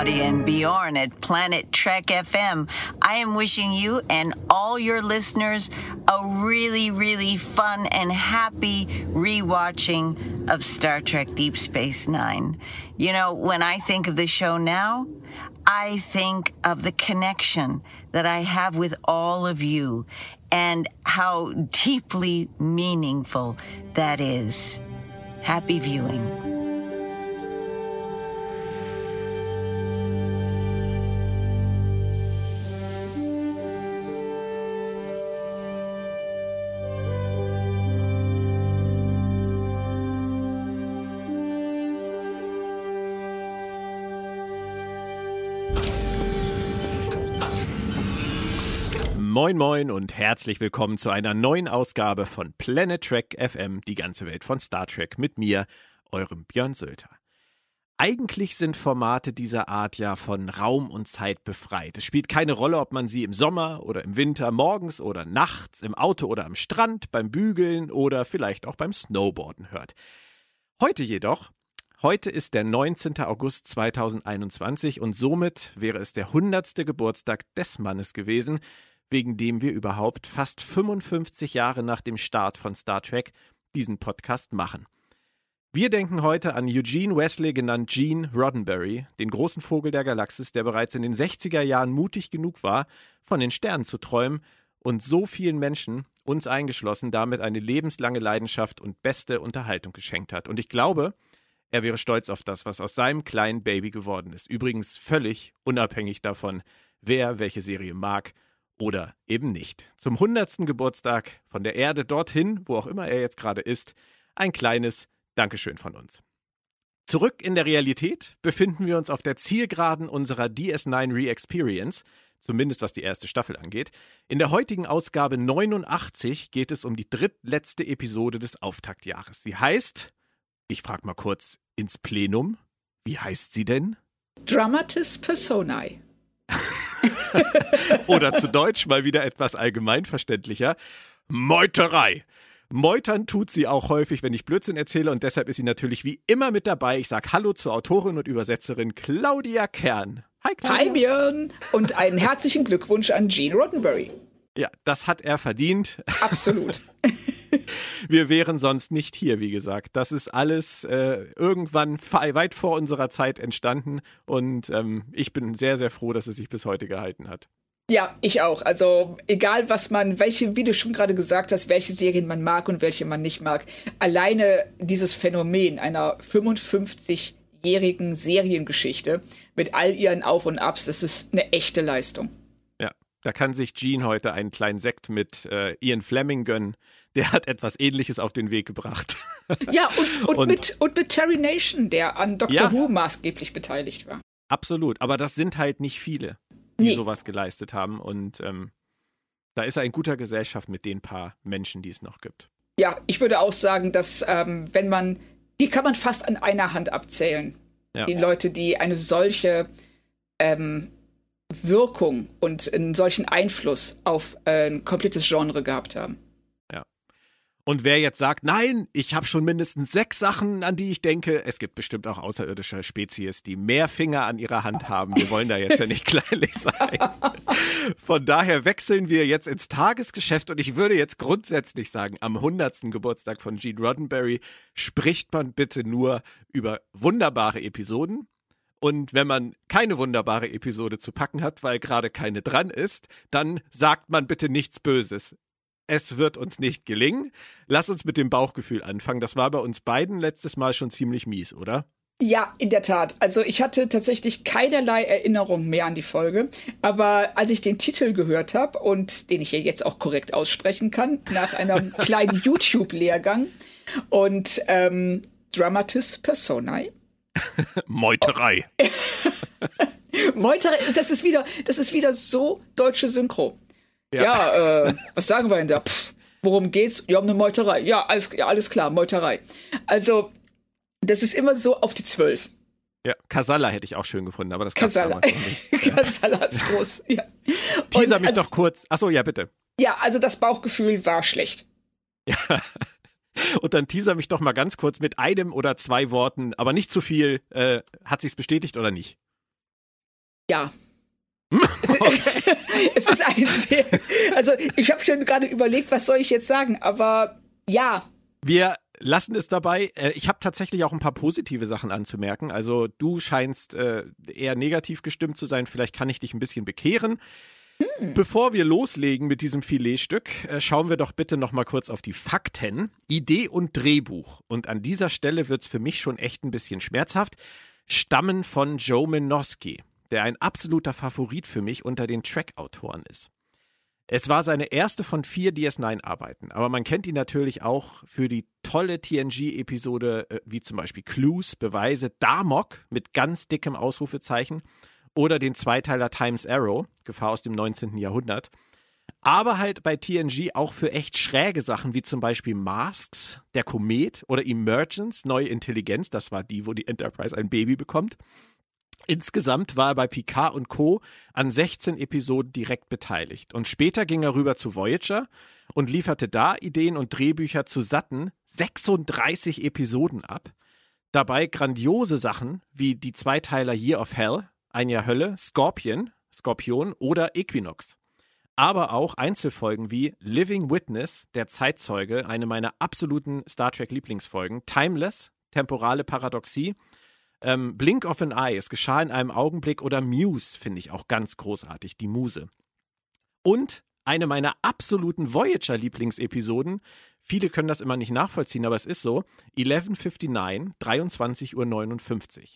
Claudia and Bjorn at Planet Trek FM. I am wishing you and all your listeners a really, really fun and happy rewatching of Star Trek Deep Space Nine. You know, when I think of the show now, I think of the connection that I have with all of you and how deeply meaningful that is. Happy viewing. Moin Moin und herzlich willkommen zu einer neuen Ausgabe von Planet Trek FM, die ganze Welt von Star Trek mit mir, eurem Björn Sölter. Eigentlich sind Formate dieser Art ja von Raum und Zeit befreit. Es spielt keine Rolle, ob man sie im Sommer oder im Winter, morgens oder nachts, im Auto oder am Strand, beim Bügeln oder vielleicht auch beim Snowboarden hört. Heute jedoch Heute ist der 19. August 2021 und somit wäre es der 100. Geburtstag des Mannes gewesen, wegen dem wir überhaupt fast 55 Jahre nach dem Start von Star Trek diesen Podcast machen. Wir denken heute an Eugene Wesley, genannt Gene Roddenberry, den großen Vogel der Galaxis, der bereits in den 60er Jahren mutig genug war, von den Sternen zu träumen und so vielen Menschen, uns eingeschlossen, damit eine lebenslange Leidenschaft und beste Unterhaltung geschenkt hat. Und ich glaube, er wäre stolz auf das, was aus seinem kleinen Baby geworden ist. Übrigens völlig unabhängig davon, wer welche Serie mag oder eben nicht. Zum 100. Geburtstag von der Erde dorthin, wo auch immer er jetzt gerade ist, ein kleines Dankeschön von uns. Zurück in der Realität befinden wir uns auf der Zielgeraden unserer DS9 Re-Experience, zumindest was die erste Staffel angeht. In der heutigen Ausgabe 89 geht es um die drittletzte Episode des Auftaktjahres. Sie heißt, ich frage mal kurz ins Plenum, wie heißt sie denn? Dramatis Personae. Oder zu Deutsch mal wieder etwas allgemeinverständlicher. Meuterei. Meutern tut sie auch häufig, wenn ich Blödsinn erzähle und deshalb ist sie natürlich wie immer mit dabei. Ich sage Hallo zur Autorin und Übersetzerin Claudia Kern. Hi Claudia. Hi Björn und einen herzlichen Glückwunsch an Gene Roddenberry. Ja, das hat er verdient. Absolut. Wir wären sonst nicht hier, wie gesagt. Das ist alles äh, irgendwann weit vor unserer Zeit entstanden und ähm, ich bin sehr, sehr froh, dass es sich bis heute gehalten hat. Ja, ich auch. Also egal, was man, welche, wie du schon gerade gesagt hast, welche Serien man mag und welche man nicht mag. Alleine dieses Phänomen einer 55-jährigen Seriengeschichte mit all ihren Auf und Abs, das ist eine echte Leistung. Da kann sich Gene heute einen kleinen Sekt mit äh, Ian Fleming gönnen. Der hat etwas Ähnliches auf den Weg gebracht. Ja, und, und, und, mit, und mit Terry Nation, der an Doctor ja, Who maßgeblich beteiligt war. Absolut, aber das sind halt nicht viele, die nee. sowas geleistet haben. Und ähm, da ist er in guter Gesellschaft mit den paar Menschen, die es noch gibt. Ja, ich würde auch sagen, dass ähm, wenn man, die kann man fast an einer Hand abzählen. Ja. Die Leute, die eine solche ähm, Wirkung und einen solchen Einfluss auf ein komplettes Genre gehabt haben. Und wer jetzt sagt, nein, ich habe schon mindestens sechs Sachen, an die ich denke, es gibt bestimmt auch außerirdische Spezies, die mehr Finger an ihrer Hand haben. Wir wollen da jetzt ja nicht kleinlich sein. Von daher wechseln wir jetzt ins Tagesgeschäft und ich würde jetzt grundsätzlich sagen, am 100. Geburtstag von Gene Roddenberry spricht man bitte nur über wunderbare Episoden, und wenn man keine wunderbare Episode zu packen hat, weil gerade keine dran ist, dann sagt man bitte nichts Böses. Es wird uns nicht gelingen. Lass uns mit dem Bauchgefühl anfangen. Das war bei uns beiden letztes Mal schon ziemlich mies, oder? Ja, in der Tat. Also ich hatte tatsächlich keinerlei Erinnerung mehr an die Folge. Aber als ich den Titel gehört habe und den ich ja jetzt auch korrekt aussprechen kann, nach einem kleinen YouTube-Lehrgang und ähm, Dramatis Personae, Meuterei. Meuterei, das ist wieder, das ist wieder so deutsche Synchro. Ja, ja äh, was sagen wir denn da? Pff, worum geht's? Ja, um eine Meuterei. Ja, alles, ja, alles klar, Meuterei. Also, das ist immer so auf die Zwölf. Ja, Casalla hätte ich auch schön gefunden, aber das Casalla. Casalla ist groß, ja. Teaser mich also, doch kurz. Achso, ja, bitte. Ja, also das Bauchgefühl war schlecht. Ja. Und dann teaser mich doch mal ganz kurz mit einem oder zwei Worten, aber nicht zu viel. Äh, hat sich's bestätigt oder nicht? Ja. Es, es ist ein sehr. Also, ich habe schon gerade überlegt, was soll ich jetzt sagen, aber ja. Wir lassen es dabei. Äh, ich habe tatsächlich auch ein paar positive Sachen anzumerken. Also, du scheinst äh, eher negativ gestimmt zu sein. Vielleicht kann ich dich ein bisschen bekehren. Hm. Bevor wir loslegen mit diesem Filetstück, äh, schauen wir doch bitte noch mal kurz auf die Fakten. Idee und Drehbuch. Und an dieser Stelle wird's für mich schon echt ein bisschen schmerzhaft. Stammen von Joe Minoski, der ein absoluter Favorit für mich unter den Track-Autoren ist. Es war seine erste von vier DS9-Arbeiten, aber man kennt ihn natürlich auch für die tolle TNG-Episode äh, wie zum Beispiel Clues, Beweise, Damok mit ganz dickem Ausrufezeichen oder den Zweiteiler Times Arrow, Gefahr aus dem 19. Jahrhundert. Aber halt bei TNG auch für echt schräge Sachen wie zum Beispiel Masks, der Komet oder Emergence, neue Intelligenz, das war die, wo die Enterprise ein Baby bekommt. Insgesamt war er bei Picard und Co. an 16 Episoden direkt beteiligt. Und später ging er rüber zu Voyager und lieferte da Ideen und Drehbücher zu satten 36 Episoden ab. Dabei grandiose Sachen wie die Zweiteiler Year of Hell, ein Jahr Hölle, Scorpion, Skorpion oder Equinox. Aber auch Einzelfolgen wie Living Witness, der Zeitzeuge, eine meiner absoluten Star Trek Lieblingsfolgen, Timeless, temporale Paradoxie, ähm, Blink of an Eye, es geschah in einem Augenblick oder Muse finde ich auch ganz großartig, die Muse. Und eine meiner absoluten Voyager-Lieblingsepisoden, viele können das immer nicht nachvollziehen, aber es ist so, 1159, 23.59 Uhr.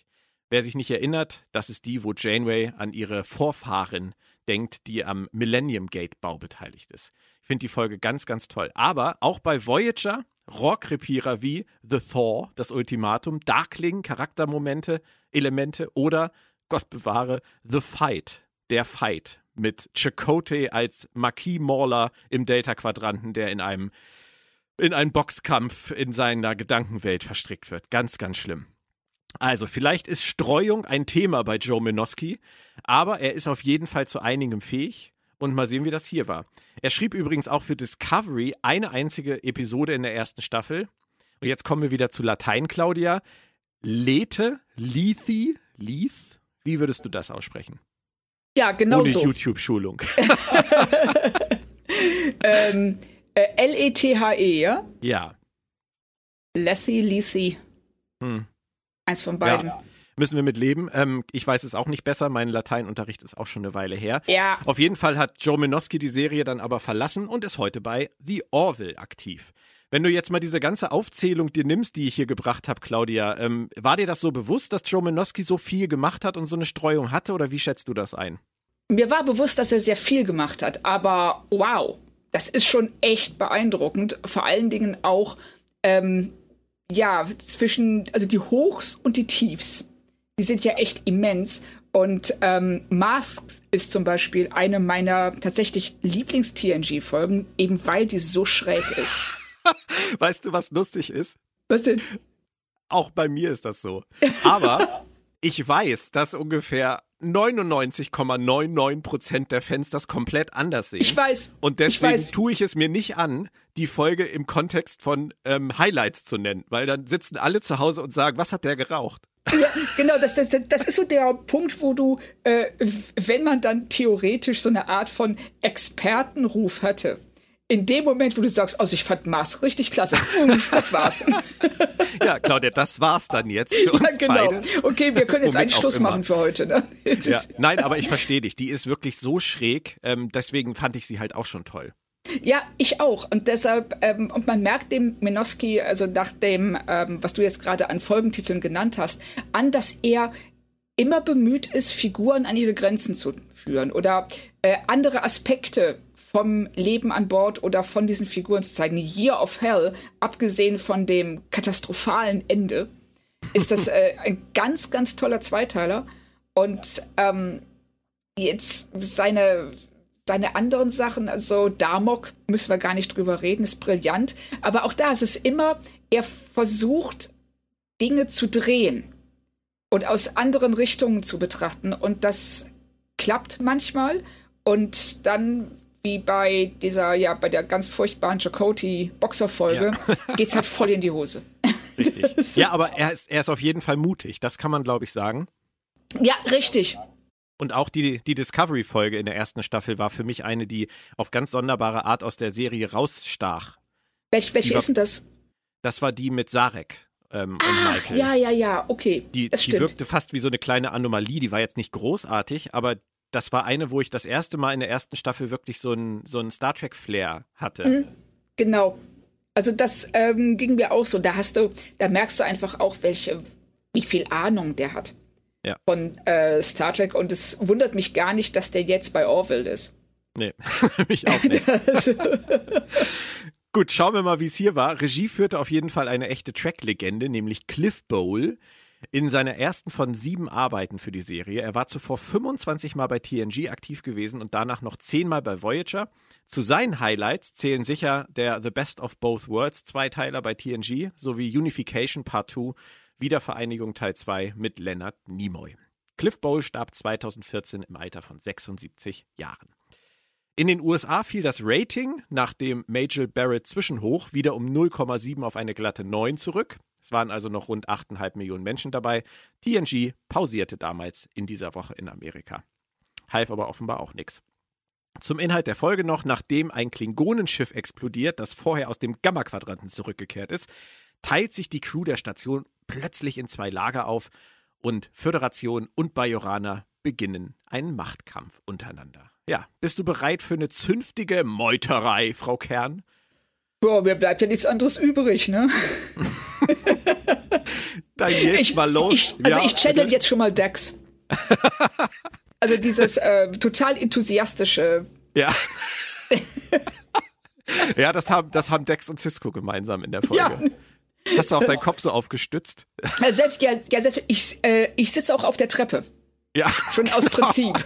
Wer sich nicht erinnert, das ist die, wo Janeway an ihre Vorfahren denkt, die am Millennium Gate Bau beteiligt ist. Ich finde die Folge ganz, ganz toll. Aber auch bei Voyager Rohrkrepierer wie The Thaw, das Ultimatum, Darkling, Charaktermomente, Elemente oder, Gott bewahre, The Fight, der Fight mit Chakotay als Marquis Mauler im Delta-Quadranten, der in einem in einen Boxkampf in seiner Gedankenwelt verstrickt wird. Ganz, ganz schlimm. Also, vielleicht ist Streuung ein Thema bei Joe Minoski, aber er ist auf jeden Fall zu einigem fähig. Und mal sehen, wie das hier war. Er schrieb übrigens auch für Discovery eine einzige Episode in der ersten Staffel. Und jetzt kommen wir wieder zu Latein, Claudia. Lete, Lethi, Lies. Wie würdest du das aussprechen? Ja, genau Ohne so. YouTube-Schulung. ähm, äh, L-E-T-H-E, -E, ja? Ja. Lethy, Lethy. Hm. Eins von beiden. Ja. Müssen wir mit leben. Ähm, ich weiß es auch nicht besser. Mein Lateinunterricht ist auch schon eine Weile her. Ja. Auf jeden Fall hat Joe Minoski die Serie dann aber verlassen und ist heute bei The Orville aktiv. Wenn du jetzt mal diese ganze Aufzählung dir nimmst, die ich hier gebracht habe, Claudia, ähm, war dir das so bewusst, dass Joe Minoski so viel gemacht hat und so eine Streuung hatte oder wie schätzt du das ein? Mir war bewusst, dass er sehr viel gemacht hat, aber wow, das ist schon echt beeindruckend. Vor allen Dingen auch, ähm, ja, zwischen, also die Hochs und die Tiefs die sind ja echt immens. Und ähm, Masks ist zum Beispiel eine meiner tatsächlich Lieblings-TNG-Folgen, eben weil die so schräg ist. weißt du, was lustig ist? Was denn? Auch bei mir ist das so. Aber ich weiß, dass ungefähr 99,99 Prozent der Fans das komplett anders sehen. Ich weiß. Und deswegen ich weiß. tue ich es mir nicht an, die Folge im Kontext von ähm, Highlights zu nennen, weil dann sitzen alle zu Hause und sagen, was hat der geraucht? Ja, genau, das, das, das ist so der Punkt, wo du, äh, wenn man dann theoretisch so eine Art von Expertenruf hatte, in dem Moment, wo du sagst, also ich fand Mars richtig klasse, das war's. Ja, Claudia, das war's dann jetzt für uns ja, genau. beide. Okay, wir können jetzt einen Schluss machen für heute. Ne? Ja, nein, aber ich verstehe dich. Die ist wirklich so schräg. Ähm, deswegen fand ich sie halt auch schon toll. Ja, ich auch. Und deshalb, ähm, und man merkt dem Minoski, also nach dem, ähm, was du jetzt gerade an Folgentiteln genannt hast, an, dass er immer bemüht ist, Figuren an ihre Grenzen zu führen oder äh, andere Aspekte vom Leben an Bord oder von diesen Figuren zu zeigen. Year of Hell, abgesehen von dem katastrophalen Ende, ist das äh, ein ganz, ganz toller Zweiteiler. Und ähm, jetzt seine seine anderen Sachen, also Damok, müssen wir gar nicht drüber reden, ist brillant. Aber auch da ist es immer, er versucht, Dinge zu drehen. und aus anderen Richtungen zu betrachten. Und das klappt manchmal. Und dann, wie bei dieser, ja, bei der ganz furchtbaren Chakoti-Boxer-Folge, ja. es halt voll in die Hose. Richtig. ja, aber er ist, er ist auf jeden Fall mutig. Das kann man, glaube ich, sagen. Ja, richtig. Und auch die, die Discovery-Folge in der ersten Staffel war für mich eine, die auf ganz sonderbare Art aus der Serie rausstach. Welch, welche war, ist denn das? Das war die mit Sarek. Ähm, Ach, und Michael. Ja, ja, ja, okay. Die, die wirkte fast wie so eine kleine Anomalie. Die war jetzt nicht großartig, aber das war eine, wo ich das erste Mal in der ersten Staffel wirklich so ein, so ein Star Trek-Flair hatte. Mhm, genau. Also das ähm, ging mir auch so. Da hast du, da merkst du einfach auch, welche, wie viel Ahnung der hat ja. von äh, Star Trek. Und es wundert mich gar nicht, dass der jetzt bei Orville ist. Nee, mich auch nicht. Gut, schauen wir mal, wie es hier war. Regie führte auf jeden Fall eine echte Track-Legende, nämlich Cliff Bowl. In seiner ersten von sieben Arbeiten für die Serie. Er war zuvor 25 Mal bei TNG aktiv gewesen und danach noch 10 Mal bei Voyager. Zu seinen Highlights zählen sicher der The Best of Both Worlds Zweiteiler bei TNG sowie Unification Part 2 Wiedervereinigung Teil 2 mit Leonard Nimoy. Cliff Bowl starb 2014 im Alter von 76 Jahren. In den USA fiel das Rating nach dem Major Barrett Zwischenhoch wieder um 0,7 auf eine glatte 9 zurück. Es waren also noch rund 8,5 Millionen Menschen dabei. TNG pausierte damals in dieser Woche in Amerika. Half aber offenbar auch nichts. Zum Inhalt der Folge noch, nachdem ein Klingonenschiff explodiert, das vorher aus dem Gamma-Quadranten zurückgekehrt ist, teilt sich die Crew der Station plötzlich in zwei Lager auf und Föderation und Bajoraner beginnen einen Machtkampf untereinander. Ja, bist du bereit für eine zünftige Meuterei, Frau Kern? Boah, mir bleibt ja nichts anderes übrig, ne? Dann jetzt ich, mal los. Ich, also ja, ich channel jetzt schon mal Dex. also dieses äh, total enthusiastische. Ja. ja, das haben, das haben Dex und Cisco gemeinsam in der Folge. Ja. Hast du auch deinen Kopf so aufgestützt? Ja, selbst, ja, ja selbst, ich, äh, ich sitze auch auf der Treppe. Ja. Schon aus Prinzip.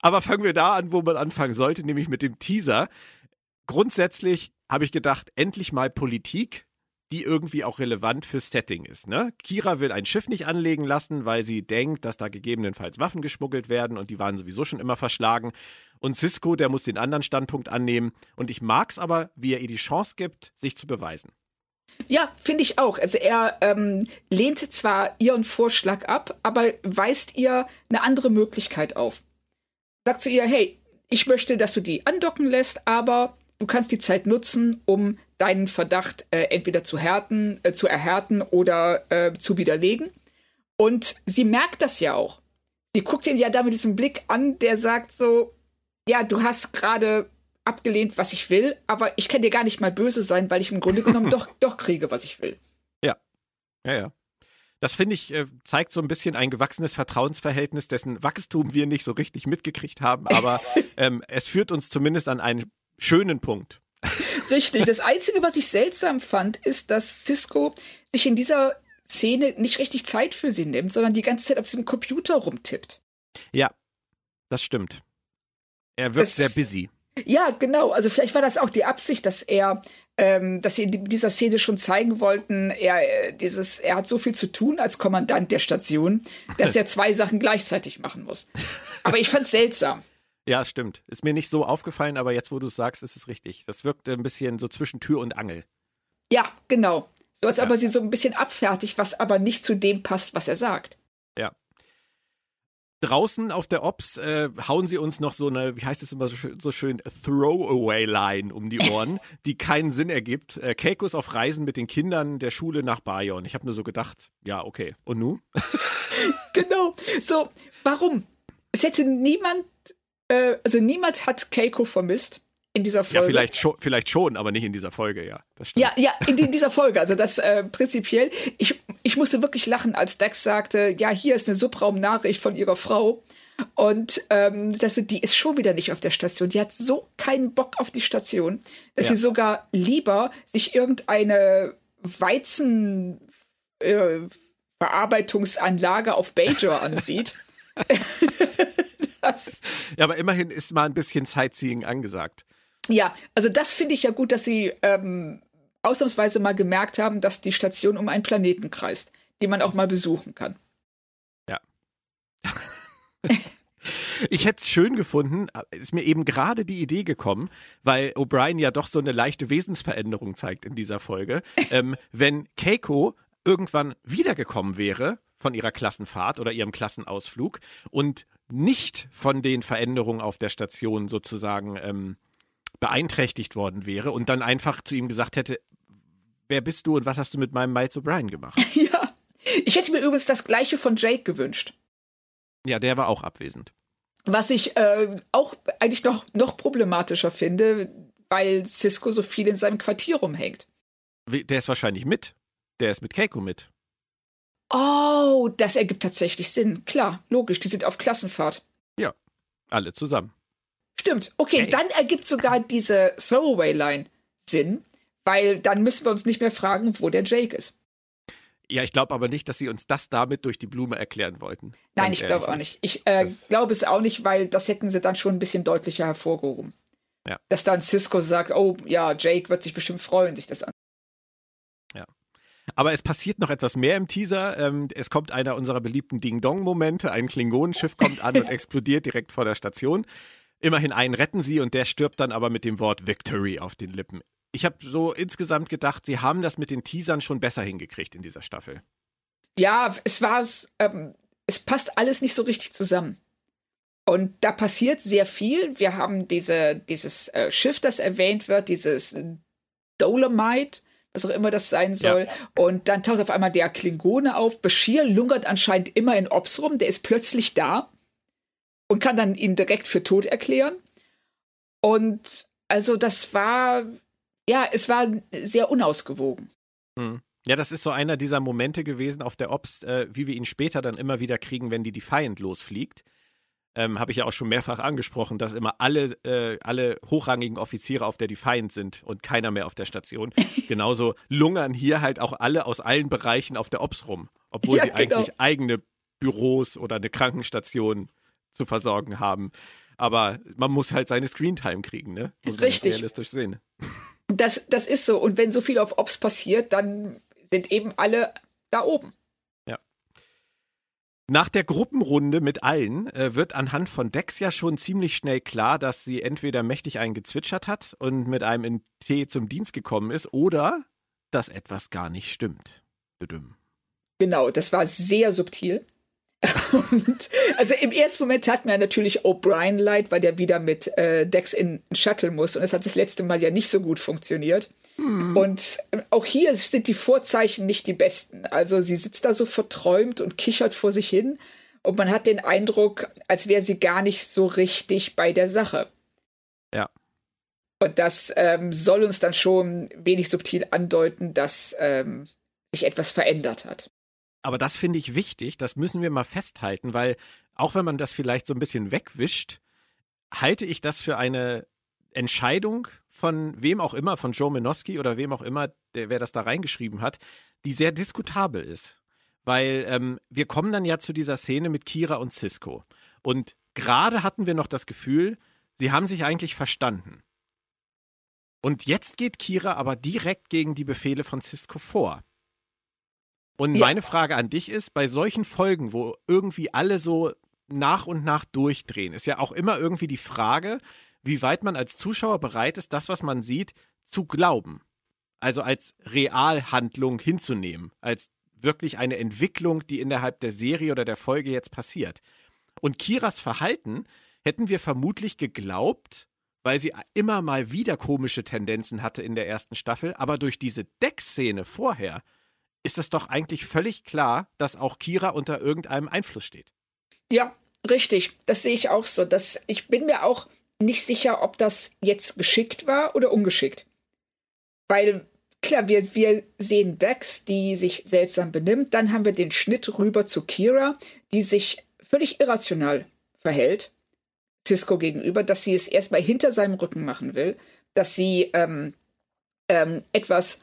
Aber fangen wir da an, wo man anfangen sollte, nämlich mit dem Teaser. Grundsätzlich habe ich gedacht, endlich mal Politik, die irgendwie auch relevant fürs Setting ist. Ne? Kira will ein Schiff nicht anlegen lassen, weil sie denkt, dass da gegebenenfalls Waffen geschmuggelt werden und die waren sowieso schon immer verschlagen. Und Cisco, der muss den anderen Standpunkt annehmen. Und ich mag es aber, wie er ihr die Chance gibt, sich zu beweisen. Ja, finde ich auch. Also er ähm, lehnt zwar ihren Vorschlag ab, aber weist ihr eine andere Möglichkeit auf. Sagt zu ihr, hey, ich möchte, dass du die andocken lässt, aber du kannst die Zeit nutzen, um deinen Verdacht äh, entweder zu härten, äh, zu erhärten oder äh, zu widerlegen. Und sie merkt das ja auch. Sie guckt ihn ja da mit diesem Blick an, der sagt so, ja, du hast gerade abgelehnt, was ich will, aber ich kann dir gar nicht mal böse sein, weil ich im Grunde genommen doch, doch kriege, was ich will. Ja. Ja, ja. Das finde ich, äh, zeigt so ein bisschen ein gewachsenes Vertrauensverhältnis, dessen Wachstum wir nicht so richtig mitgekriegt haben, aber ähm, es führt uns zumindest an einen schönen Punkt. Richtig. Das Einzige, was ich seltsam fand, ist, dass Cisco sich in dieser Szene nicht richtig Zeit für sie nimmt, sondern die ganze Zeit auf diesem Computer rumtippt. Ja, das stimmt. Er wirkt das, sehr busy. Ja, genau. Also vielleicht war das auch die Absicht, dass er, ähm, dass sie in dieser Szene schon zeigen wollten, er, äh, dieses, er hat so viel zu tun als Kommandant der Station, dass er zwei Sachen gleichzeitig machen muss. Aber ich fand's seltsam. Ja, stimmt. Ist mir nicht so aufgefallen, aber jetzt, wo du es sagst, ist es richtig. Das wirkt ein bisschen so zwischen Tür und Angel. Ja, genau. So als ja. aber sie so ein bisschen abfertigt, was aber nicht zu dem passt, was er sagt. Ja. Draußen auf der Ops äh, hauen sie uns noch so eine, wie heißt es immer so schön, so schön Throwaway-Line um die Ohren, die keinen Sinn ergibt. Äh, Keiko ist auf Reisen mit den Kindern der Schule nach Bayon. Ich habe nur so gedacht, ja, okay. Und nu? genau. So, warum? Es hätte niemand äh, also niemand hat Keiko vermisst in dieser Folge. Ja, vielleicht schon, vielleicht schon, aber nicht in dieser Folge, ja. ja, ja, in, in, dieser Folge. Also das äh, prinzipiell. Ich, ich musste wirklich lachen, als Dex sagte, ja, hier ist eine Subraumnachricht von ihrer Frau. Und ähm, das, die ist schon wieder nicht auf der Station. Die hat so keinen Bock auf die Station, dass ja. sie sogar lieber sich irgendeine Weizen äh, auf Bajor ansieht. das. Ja, aber immerhin ist mal ein bisschen Sightseeing angesagt. Ja, also das finde ich ja gut, dass sie ähm, ausnahmsweise mal gemerkt haben, dass die Station um einen Planeten kreist. die man auch mal besuchen kann. Ja. Ich hätte es schön gefunden, ist mir eben gerade die Idee gekommen, weil O'Brien ja doch so eine leichte Wesensveränderung zeigt in dieser Folge. ähm, wenn Keiko irgendwann wiedergekommen wäre von ihrer Klassenfahrt oder ihrem Klassenausflug und nicht von den Veränderungen auf der Station sozusagen ähm, beeinträchtigt worden wäre und dann einfach zu ihm gesagt hätte, wer bist du und was hast du mit meinem Miles O'Brien gemacht? Ja. Ich hätte mir übrigens das gleiche von Jake gewünscht. Ja, der war auch abwesend. Was ich äh, auch eigentlich noch, noch problematischer finde, weil Cisco so viel in seinem Quartier rumhängt. Der ist wahrscheinlich mit. Der ist mit Keiko mit. Oh, das ergibt tatsächlich Sinn. Klar, logisch, die sind auf Klassenfahrt. Ja, alle zusammen. Stimmt. Okay, hey. dann ergibt sogar diese Throwaway-Line Sinn, weil dann müssen wir uns nicht mehr fragen, wo der Jake ist. Ja, ich glaube aber nicht, dass sie uns das damit durch die Blume erklären wollten. Nein, ich glaube auch nicht. Ich äh, glaube es auch nicht, weil das hätten sie dann schon ein bisschen deutlicher hervorgehoben. Ja. Dass dann Cisco sagt, oh ja, Jake wird sich bestimmt freuen, sich das an. Aber es passiert noch etwas mehr im Teaser. Ähm, es kommt einer unserer beliebten Ding-Dong-Momente. Ein Klingonenschiff kommt an und explodiert direkt vor der Station. Immerhin einen retten sie und der stirbt dann aber mit dem Wort Victory auf den Lippen ich habe so insgesamt gedacht, sie haben das mit den Teasern schon besser hingekriegt in dieser Staffel. Ja, es war, ähm, es passt alles nicht so richtig zusammen. Und da passiert sehr viel. Wir haben diese, dieses äh, Schiff, das erwähnt wird, dieses Dolomite, was auch immer das sein soll. Ja. Und dann taucht auf einmal der Klingone auf. Bashir lungert anscheinend immer in Ops rum. Der ist plötzlich da und kann dann ihn direkt für tot erklären. Und also das war ja, es war sehr unausgewogen. Hm. Ja, das ist so einer dieser Momente gewesen auf der Ops, äh, wie wir ihn später dann immer wieder kriegen, wenn die Defiant losfliegt. Ähm, Habe ich ja auch schon mehrfach angesprochen, dass immer alle, äh, alle hochrangigen Offiziere auf der Defiant sind und keiner mehr auf der Station. Genauso lungern hier halt auch alle aus allen Bereichen auf der Ops rum, obwohl ja, sie genau. eigentlich eigene Büros oder eine Krankenstation zu versorgen haben. Aber man muss halt seine Screentime kriegen, ne? Muss Richtig. realistisch sehen. Das, das ist so. Und wenn so viel auf Ops passiert, dann sind eben alle da oben. Nach der Gruppenrunde mit allen äh, wird anhand von Dex ja schon ziemlich schnell klar, dass sie entweder mächtig einen gezwitschert hat und mit einem in Tee zum Dienst gekommen ist oder dass etwas gar nicht stimmt. Bedüm. Genau, das war sehr subtil. Und, also im ersten Moment hat mir natürlich O'Brien leid, weil der wieder mit äh, Dex in Shuttle muss. Und es hat das letzte Mal ja nicht so gut funktioniert. Hm. Und äh, auch hier sind die Vorzeichen nicht die besten. Also sie sitzt da so verträumt und kichert vor sich hin. Und man hat den Eindruck, als wäre sie gar nicht so richtig bei der Sache. Ja. Und das ähm, soll uns dann schon wenig subtil andeuten, dass ähm, sich etwas verändert hat. Aber das finde ich wichtig, das müssen wir mal festhalten, weil auch wenn man das vielleicht so ein bisschen wegwischt, halte ich das für eine Entscheidung von wem auch immer, von Joe Minoski oder wem auch immer, der, wer das da reingeschrieben hat, die sehr diskutabel ist. Weil ähm, wir kommen dann ja zu dieser Szene mit Kira und Cisco. Und gerade hatten wir noch das Gefühl, sie haben sich eigentlich verstanden. Und jetzt geht Kira aber direkt gegen die Befehle von Cisco vor. Und ja. meine Frage an dich ist, bei solchen Folgen, wo irgendwie alle so nach und nach durchdrehen, ist ja auch immer irgendwie die Frage, wie weit man als Zuschauer bereit ist, das, was man sieht, zu glauben. Also als Realhandlung hinzunehmen, als wirklich eine Entwicklung, die innerhalb der Serie oder der Folge jetzt passiert. Und Kiras Verhalten hätten wir vermutlich geglaubt, weil sie immer mal wieder komische Tendenzen hatte in der ersten Staffel, aber durch diese Deckszene vorher ist es doch eigentlich völlig klar, dass auch Kira unter irgendeinem Einfluss steht. Ja, richtig. Das sehe ich auch so. Das, ich bin mir auch nicht sicher, ob das jetzt geschickt war oder ungeschickt. Weil, klar, wir, wir sehen Dex, die sich seltsam benimmt. Dann haben wir den Schnitt rüber zu Kira, die sich völlig irrational verhält. Cisco gegenüber, dass sie es erstmal hinter seinem Rücken machen will, dass sie ähm, ähm, etwas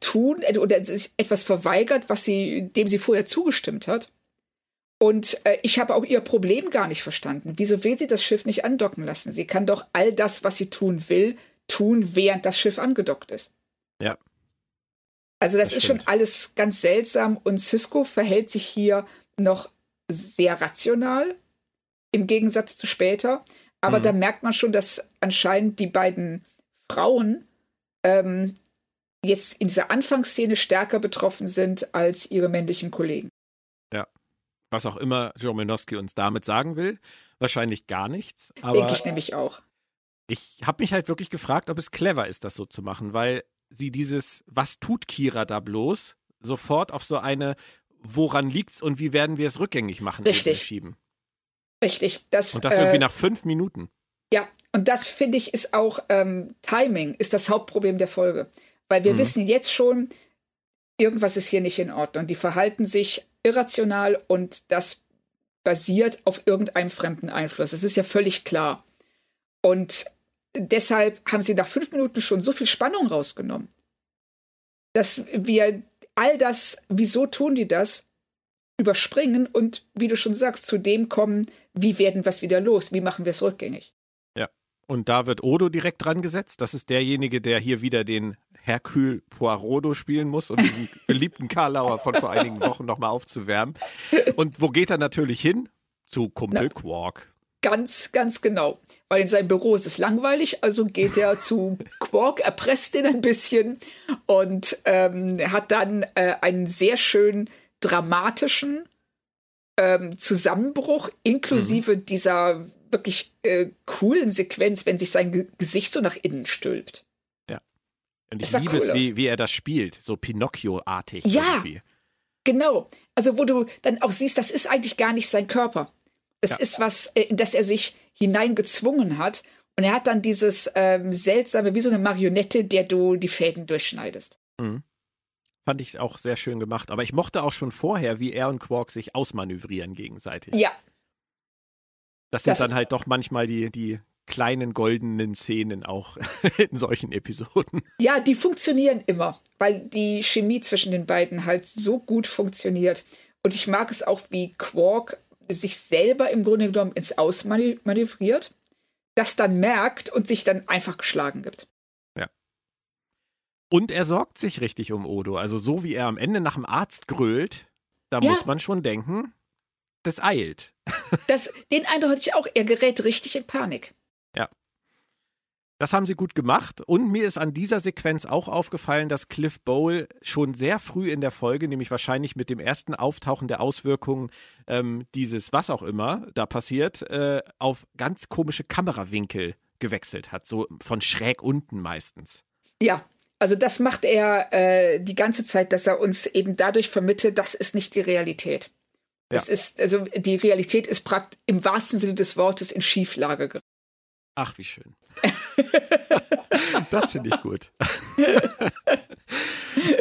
tun äh, oder sich etwas verweigert, was sie, dem sie vorher zugestimmt hat. Und äh, ich habe auch ihr Problem gar nicht verstanden. Wieso will sie das Schiff nicht andocken lassen? Sie kann doch all das, was sie tun will, tun, während das Schiff angedockt ist. Ja. Also das, das ist schon alles ganz seltsam und Cisco verhält sich hier noch sehr rational im Gegensatz zu später. Aber mhm. da merkt man schon, dass anscheinend die beiden Frauen ähm, jetzt in dieser Anfangsszene stärker betroffen sind als ihre männlichen Kollegen. Was auch immer Joe Minowski uns damit sagen will. Wahrscheinlich gar nichts. Denke ich nämlich auch. Ich habe mich halt wirklich gefragt, ob es clever ist, das so zu machen, weil sie dieses, was tut Kira da bloß, sofort auf so eine, woran liegt's und wie werden wir es rückgängig machen, Richtig. schieben. Richtig. Das, und das irgendwie äh, nach fünf Minuten. Ja, und das finde ich ist auch ähm, Timing, ist das Hauptproblem der Folge. Weil wir mhm. wissen jetzt schon, irgendwas ist hier nicht in Ordnung. Die verhalten sich irrational und das basiert auf irgendeinem fremden Einfluss. Das ist ja völlig klar. Und deshalb haben sie nach fünf Minuten schon so viel Spannung rausgenommen, dass wir all das, wieso tun die das, überspringen und, wie du schon sagst, zu dem kommen, wie werden wir es wieder los, wie machen wir es rückgängig. Ja, und da wird Odo direkt dran gesetzt. Das ist derjenige, der hier wieder den Hercule Poirodo spielen muss, um diesen beliebten Karlauer von vor einigen Wochen nochmal aufzuwärmen. Und wo geht er natürlich hin? Zu Kumpel Na, Quark. Ganz, ganz genau. Weil in seinem Büro ist es langweilig, also geht er zu Quark, erpresst ihn ein bisschen und ähm, hat dann äh, einen sehr schönen dramatischen ähm, Zusammenbruch, inklusive mhm. dieser wirklich äh, coolen Sequenz, wenn sich sein Ge Gesicht so nach innen stülpt. Und ich liebe cool es, wie, wie er das spielt, so Pinocchio-artig. Ja. Irgendwie. Genau. Also, wo du dann auch siehst, das ist eigentlich gar nicht sein Körper. Das ja. ist was, äh, in das er sich hineingezwungen hat. Und er hat dann dieses ähm, seltsame, wie so eine Marionette, der du die Fäden durchschneidest. Mhm. Fand ich auch sehr schön gemacht. Aber ich mochte auch schon vorher, wie er und Quark sich ausmanövrieren gegenseitig. Ja. Das sind das dann halt doch manchmal die, die kleinen goldenen Szenen auch in solchen Episoden. Ja, die funktionieren immer, weil die Chemie zwischen den beiden halt so gut funktioniert. Und ich mag es auch, wie Quark sich selber im Grunde genommen ins Ausmanövriert, das dann merkt und sich dann einfach geschlagen gibt. Und er sorgt sich richtig um Odo. Also so wie er am Ende nach dem Arzt grölt, da ja. muss man schon denken, das eilt. Das, den Eindruck hatte ich auch, er gerät richtig in Panik. Ja. Das haben sie gut gemacht. Und mir ist an dieser Sequenz auch aufgefallen, dass Cliff Bowl schon sehr früh in der Folge, nämlich wahrscheinlich mit dem ersten Auftauchen der Auswirkungen ähm, dieses, was auch immer da passiert, äh, auf ganz komische Kamerawinkel gewechselt hat. So von schräg unten meistens. Ja, also das macht er äh, die ganze Zeit, dass er uns eben dadurch vermittelt, das ist nicht die Realität. Ja. Es ist, also die Realität ist praktisch im wahrsten Sinne des Wortes in Schieflage geraten. Ach, wie schön. das finde ich gut.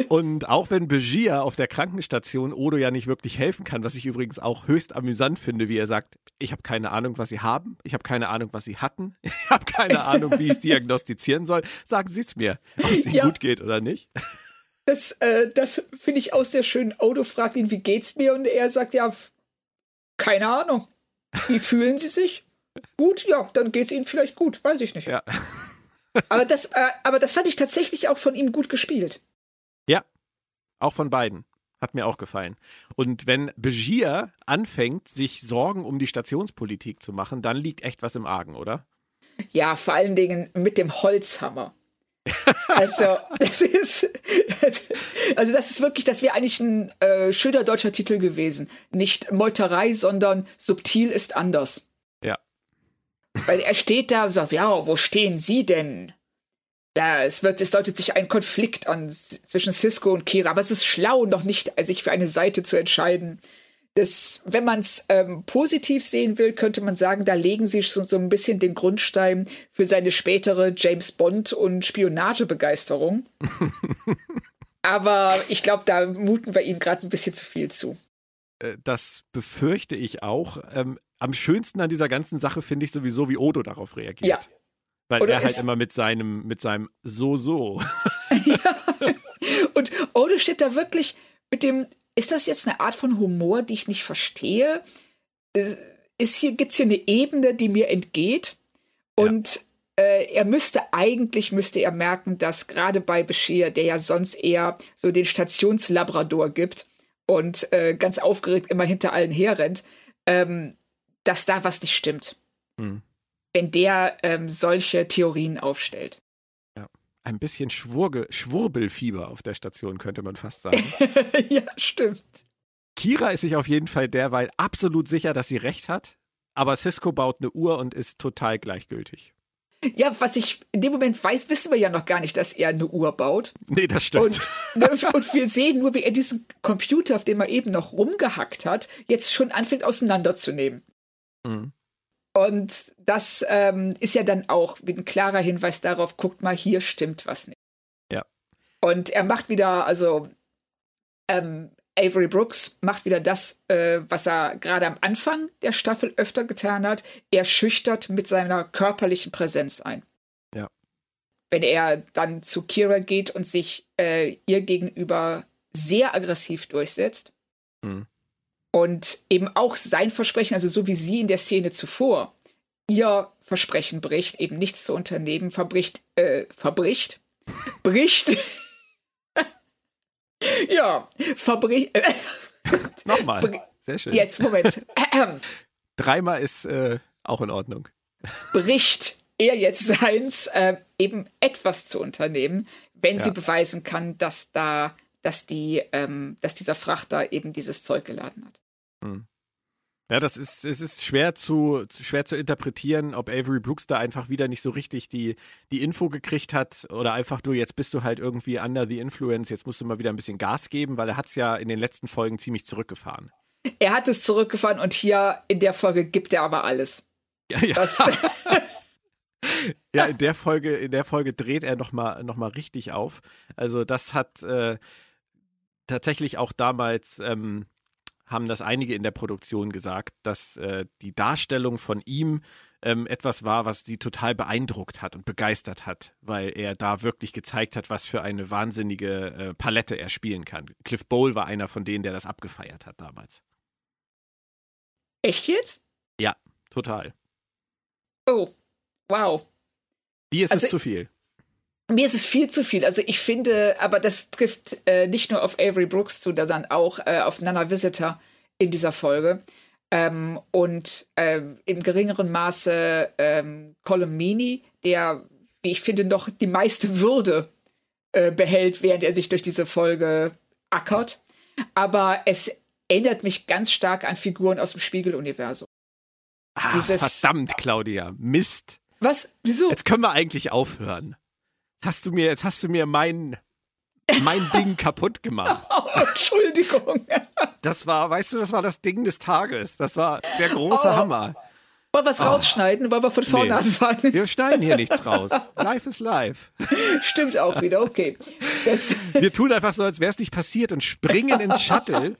Und auch wenn Begia auf der Krankenstation Odo ja nicht wirklich helfen kann, was ich übrigens auch höchst amüsant finde, wie er sagt, ich habe keine Ahnung, was sie haben, ich habe keine Ahnung, was sie hatten, ich habe keine Ahnung, wie ich es diagnostizieren soll, sagen Sie es mir, ob es Ihnen ja. gut geht oder nicht. Das, äh, das finde ich auch sehr schön. Odo fragt ihn, wie geht's mir? Und er sagt, ja, keine Ahnung. Wie fühlen Sie sich? Gut, ja, dann geht's Ihnen vielleicht gut, weiß ich nicht. Ja. aber, das, äh, aber das fand ich tatsächlich auch von ihm gut gespielt. Ja, auch von beiden. Hat mir auch gefallen. Und wenn Begier anfängt, sich Sorgen um die Stationspolitik zu machen, dann liegt echt was im Argen, oder? Ja, vor allen Dingen mit dem Holzhammer. also, das ist, also das ist wirklich, das wäre eigentlich ein äh, schöner deutscher Titel gewesen. Nicht Meuterei, sondern subtil ist anders. Weil er steht da und sagt, ja, wo stehen Sie denn? Ja, es wird, es deutet sich ein Konflikt an zwischen Cisco und Kira, aber es ist schlau, noch nicht sich für eine Seite zu entscheiden. Das, wenn man es ähm, positiv sehen will, könnte man sagen, da legen sie so, so ein bisschen den Grundstein für seine spätere James Bond und Spionagebegeisterung. aber ich glaube, da muten wir ihnen gerade ein bisschen zu viel zu. Äh, das befürchte ich auch. Am schönsten an dieser ganzen Sache finde ich sowieso, wie Odo darauf reagiert. Ja, weil Oder er halt immer mit seinem, mit seinem So-So. ja. Und Odo steht da wirklich mit dem, ist das jetzt eine Art von Humor, die ich nicht verstehe? Ist hier, gibt's hier eine Ebene, die mir entgeht? Und äh, er müsste eigentlich müsste er merken, dass gerade bei Bashir, der ja sonst eher so den Stationslabrador gibt und äh, ganz aufgeregt immer hinter allen herrennt, ähm, dass da was nicht stimmt. Mhm. Wenn der ähm, solche Theorien aufstellt. Ja, ein bisschen Schwurge Schwurbelfieber auf der Station, könnte man fast sagen. ja, stimmt. Kira ist sich auf jeden Fall derweil absolut sicher, dass sie recht hat, aber Cisco baut eine Uhr und ist total gleichgültig. Ja, was ich in dem Moment weiß, wissen wir ja noch gar nicht, dass er eine Uhr baut. Nee, das stimmt. Und, ne, und wir sehen nur, wie er diesen Computer, auf dem er eben noch rumgehackt hat, jetzt schon anfängt auseinanderzunehmen. Mhm. Und das ähm, ist ja dann auch ein klarer Hinweis darauf, guckt mal, hier stimmt was nicht. Ja. Und er macht wieder, also ähm, Avery Brooks macht wieder das, äh, was er gerade am Anfang der Staffel öfter getan hat. Er schüchtert mit seiner körperlichen Präsenz ein. Ja. Wenn er dann zu Kira geht und sich äh, ihr gegenüber sehr aggressiv durchsetzt mhm. Und eben auch sein Versprechen, also so wie sie in der Szene zuvor, ihr Versprechen bricht, eben nichts zu unternehmen, verbricht, äh, verbricht, bricht ja, Fabrik. Nochmal. Sehr schön. Jetzt, Moment. Dreimal ist äh, auch in Ordnung. Bricht er jetzt seins, äh, eben etwas zu unternehmen, wenn ja. sie beweisen kann, dass da, dass die, ähm, dass dieser Frachter eben dieses Zeug geladen hat. Hm. Ja, das ist, es ist schwer zu, schwer zu interpretieren, ob Avery Brooks da einfach wieder nicht so richtig die, die Info gekriegt hat oder einfach nur, jetzt bist du halt irgendwie under the influence, jetzt musst du mal wieder ein bisschen Gas geben, weil er hat es ja in den letzten Folgen ziemlich zurückgefahren. Er hat es zurückgefahren und hier in der Folge gibt er aber alles. Ja, ja. ja, in der Folge, in der Folge dreht er nochmal noch mal richtig auf. Also das hat äh, tatsächlich auch damals ähm, haben das einige in der Produktion gesagt, dass äh, die Darstellung von ihm ähm, etwas war, was sie total beeindruckt hat und begeistert hat, weil er da wirklich gezeigt hat, was für eine wahnsinnige äh, Palette er spielen kann. Cliff Bowl war einer von denen, der das abgefeiert hat damals. Echt jetzt? Ja, total. Oh, wow. Dir ist also, es zu viel. Mir ist es viel zu viel. Also ich finde, aber das trifft äh, nicht nur auf Avery Brooks zu, sondern auch äh, auf Nana Visitor in dieser Folge. Ähm, und äh, im geringeren Maße ähm, Colomini, der, wie ich finde, noch die meiste Würde äh, behält, während er sich durch diese Folge ackert. Aber es erinnert mich ganz stark an Figuren aus dem Spiegeluniversum. Ah, verdammt, Claudia. Mist. Was? Wieso? Jetzt können wir eigentlich aufhören. Jetzt hast du mir, jetzt hast du mir mein, mein Ding kaputt gemacht. Oh, Entschuldigung. Das war, weißt du, das war das Ding des Tages. Das war der große oh. Hammer. Wollen wir es oh. rausschneiden? Wollen wir von vorne nee. anfangen? Wir schneiden hier nichts raus. Life is live. Stimmt auch wieder, okay. Das wir tun einfach so, als wäre es nicht passiert und springen ins Shuttle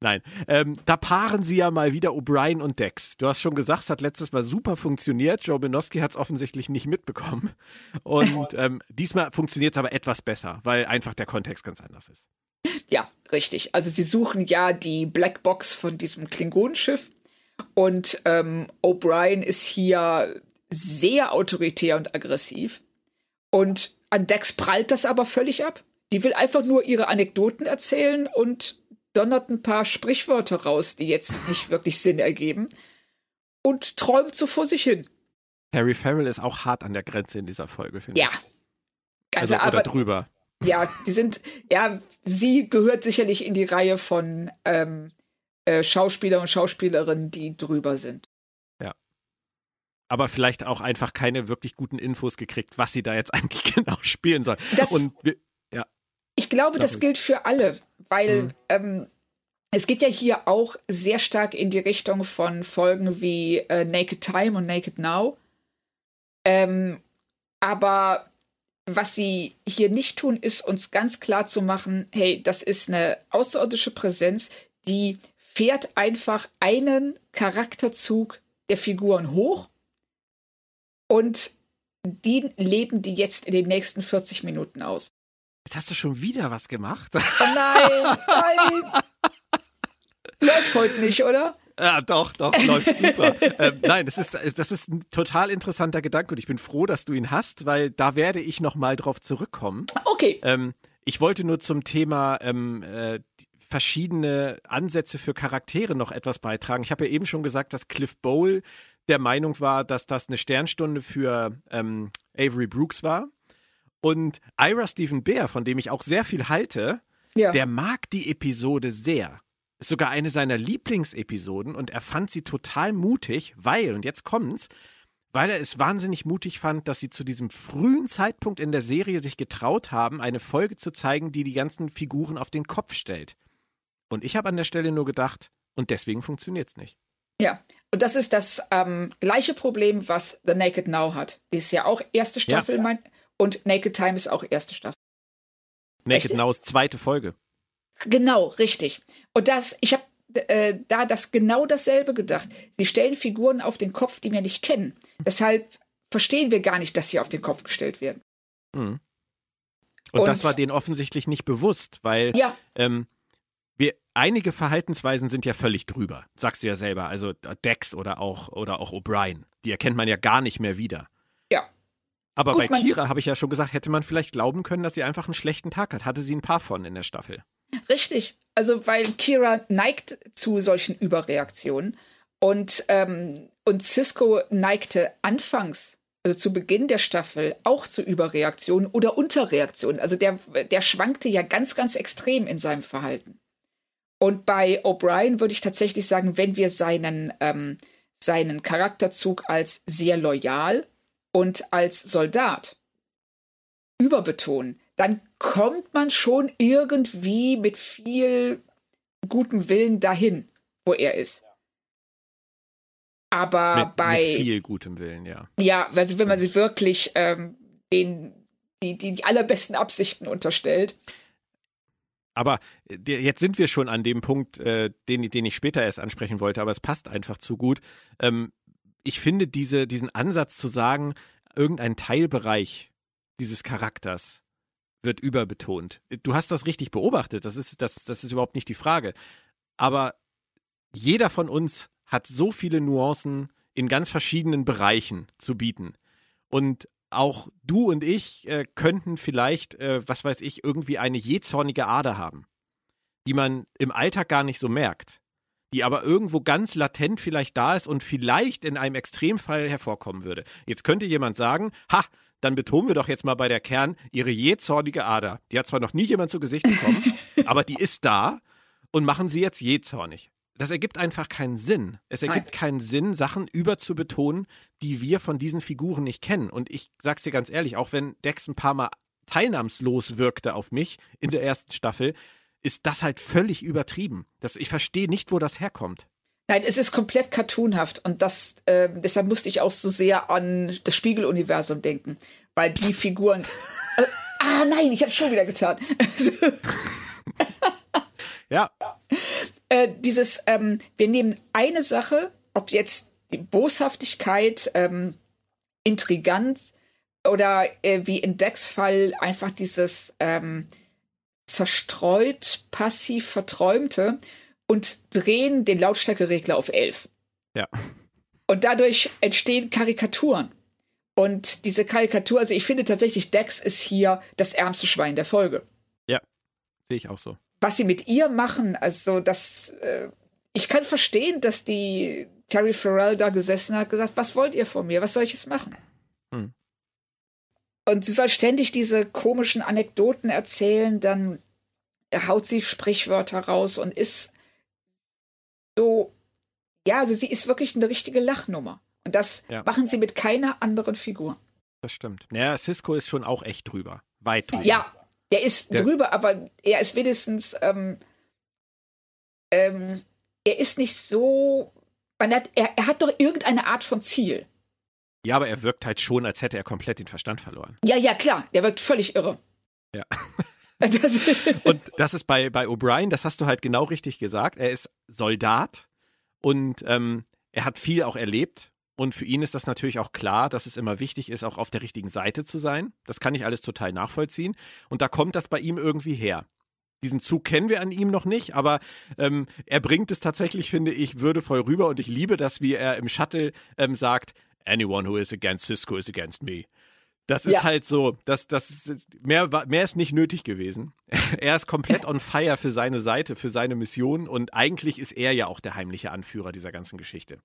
Nein, ähm, da paaren sie ja mal wieder O'Brien und Dex. Du hast schon gesagt, es hat letztes Mal super funktioniert. Joe Benoski hat es offensichtlich nicht mitbekommen. Und ähm, diesmal funktioniert es aber etwas besser, weil einfach der Kontext ganz anders ist. Ja, richtig. Also sie suchen ja die Blackbox von diesem Klingonenschiff. Und ähm, O'Brien ist hier sehr autoritär und aggressiv. Und an Dex prallt das aber völlig ab. Die will einfach nur ihre Anekdoten erzählen und donnert ein paar Sprichwörter raus, die jetzt nicht wirklich Sinn ergeben und träumt so vor sich hin. Harry Farrell ist auch hart an der Grenze in dieser Folge, finde ja. ich. Also, also aber, oder drüber. Ja, die sind, ja, sie gehört sicherlich in die Reihe von ähm, äh, Schauspieler und Schauspielerinnen, die drüber sind. Ja. Aber vielleicht auch einfach keine wirklich guten Infos gekriegt, was sie da jetzt eigentlich genau spielen soll. Das, und wir, ja. Ich glaube, das gilt für alle weil mhm. ähm, es geht ja hier auch sehr stark in die Richtung von Folgen wie äh, Naked Time und Naked Now. Ähm, aber was sie hier nicht tun, ist uns ganz klar zu machen, hey, das ist eine außerirdische Präsenz, die fährt einfach einen Charakterzug der Figuren hoch und die leben die jetzt in den nächsten 40 Minuten aus. Jetzt hast du schon wieder was gemacht. Oh nein, nein. Läuft heute nicht, oder? Ja, doch, doch, läuft super. ähm, nein, das ist, das ist ein total interessanter Gedanke und ich bin froh, dass du ihn hast, weil da werde ich nochmal drauf zurückkommen. Okay. Ähm, ich wollte nur zum Thema ähm, äh, verschiedene Ansätze für Charaktere noch etwas beitragen. Ich habe ja eben schon gesagt, dass Cliff Bowl der Meinung war, dass das eine Sternstunde für ähm, Avery Brooks war. Und Ira Stephen Bear, von dem ich auch sehr viel halte, ja. der mag die Episode sehr. Ist sogar eine seiner Lieblingsepisoden und er fand sie total mutig, weil, und jetzt kommt's, weil er es wahnsinnig mutig fand, dass sie zu diesem frühen Zeitpunkt in der Serie sich getraut haben, eine Folge zu zeigen, die die ganzen Figuren auf den Kopf stellt. Und ich habe an der Stelle nur gedacht, und deswegen funktioniert es nicht. Ja, und das ist das ähm, gleiche Problem, was The Naked Now hat. Die ist ja auch erste Staffel, ja. mein, und Naked Time ist auch erste Staffel. Naked Echt? Now ist zweite Folge. Genau, richtig. Und das, ich habe äh, da das genau dasselbe gedacht. Sie stellen Figuren auf den Kopf, die wir nicht kennen. Deshalb verstehen wir gar nicht, dass sie auf den Kopf gestellt werden. Mhm. Und, Und, das war denen offensichtlich nicht bewusst, weil ja. ähm, wir, einige Verhaltensweisen sind ja völlig drüber. Sagst du ja selber. Also Dex oder auch, oder auch O'Brien. Die erkennt man ja gar nicht mehr wieder. Aber Gut, bei Kira habe ich ja schon gesagt, hätte man vielleicht glauben können, dass sie einfach einen schlechten Tag hat. Hatte sie ein paar von in der Staffel. Richtig. Also, weil Kira neigt zu solchen Überreaktionen. Und, ähm, und Cisco neigte anfangs, also zu Beginn der Staffel, auch zu Überreaktionen oder Unterreaktionen. Also der, der schwankte ja ganz, ganz extrem in seinem Verhalten. Und bei O'Brien würde ich tatsächlich sagen, wenn wir seinen, ähm, seinen Charakterzug als sehr loyal und als Soldat überbetonen, dann kommt man schon irgendwie mit viel gutem Willen dahin, wo er ist. Aber mit, bei. Mit viel gutem Willen, ja. Ja, also wenn man sich wirklich ähm, den, die, die, die allerbesten Absichten unterstellt. Aber äh, jetzt sind wir schon an dem Punkt, äh, den, den ich später erst ansprechen wollte, aber es passt einfach zu gut. Ähm, ich finde diese, diesen Ansatz zu sagen, irgendein Teilbereich dieses Charakters wird überbetont. Du hast das richtig beobachtet, das ist, das, das ist überhaupt nicht die Frage. Aber jeder von uns hat so viele Nuancen in ganz verschiedenen Bereichen zu bieten. Und auch du und ich äh, könnten vielleicht, äh, was weiß ich, irgendwie eine jähzornige Ader haben, die man im Alltag gar nicht so merkt, die aber irgendwo ganz latent vielleicht da ist und vielleicht in einem Extremfall hervorkommen würde. Jetzt könnte jemand sagen, ha, dann betonen wir doch jetzt mal bei der Kern ihre jähzornige Ader. Die hat zwar noch nie jemand zu Gesicht bekommen, aber die ist da und machen sie jetzt jähzornig das ergibt einfach keinen Sinn. Es ergibt keinen Sinn, Sachen überzubetonen, die wir von diesen Figuren nicht kennen. Und ich sag's dir ganz ehrlich, auch wenn Dex ein paar Mal teilnahmslos wirkte auf mich in der ersten Staffel, ist das halt völlig übertrieben. Das, ich verstehe nicht, wo das herkommt. Nein, es ist komplett cartoonhaft und das, äh, deshalb musste ich auch so sehr an das Spiegeluniversum denken, weil die Figuren. Äh, ah, nein, ich habe schon wieder getan. ja. Äh, dieses, ähm, wir nehmen eine Sache, ob jetzt die Boshaftigkeit, ähm, Intriganz oder äh, wie in Decks Fall einfach dieses ähm, zerstreut, passiv verträumte und drehen den Lautstärkeregler auf 11. Ja. Und dadurch entstehen Karikaturen. Und diese Karikatur, also ich finde tatsächlich, Dex ist hier das ärmste Schwein der Folge. Ja, sehe ich auch so was sie mit ihr machen, also das, äh, ich kann verstehen, dass die Terry Farrell da gesessen hat, gesagt, was wollt ihr von mir? Was soll ich jetzt machen? Und sie soll ständig diese komischen Anekdoten erzählen, dann haut sie Sprichwörter raus und ist so, ja, also sie ist wirklich eine richtige Lachnummer. Und das ja. machen sie mit keiner anderen Figur. Das stimmt. Naja, Cisco ist schon auch echt drüber. Weit drüber. Ja, der ist der, drüber, aber er ist wenigstens, ähm, ähm, er ist nicht so, man hat, er, er hat doch irgendeine Art von Ziel. Ja, aber er wirkt halt schon, als hätte er komplett den Verstand verloren. Ja, ja, klar, der wirkt völlig irre. Ja. und das ist bei, bei O'Brien, das hast du halt genau richtig gesagt. Er ist Soldat und ähm, er hat viel auch erlebt und für ihn ist das natürlich auch klar, dass es immer wichtig ist, auch auf der richtigen Seite zu sein. Das kann ich alles total nachvollziehen. Und da kommt das bei ihm irgendwie her. diesen Zug kennen wir an ihm noch nicht, aber ähm, er bringt es tatsächlich, finde ich, würdevoll rüber und ich liebe das, wie er im Shuttle ähm, sagt, anyone who is against Cisco is against me. Das ist ja. halt so, das, das mehr, mehr ist nicht nötig gewesen. er ist komplett on fire für seine Seite, für seine Mission und eigentlich ist er ja auch der heimliche Anführer dieser ganzen Geschichte.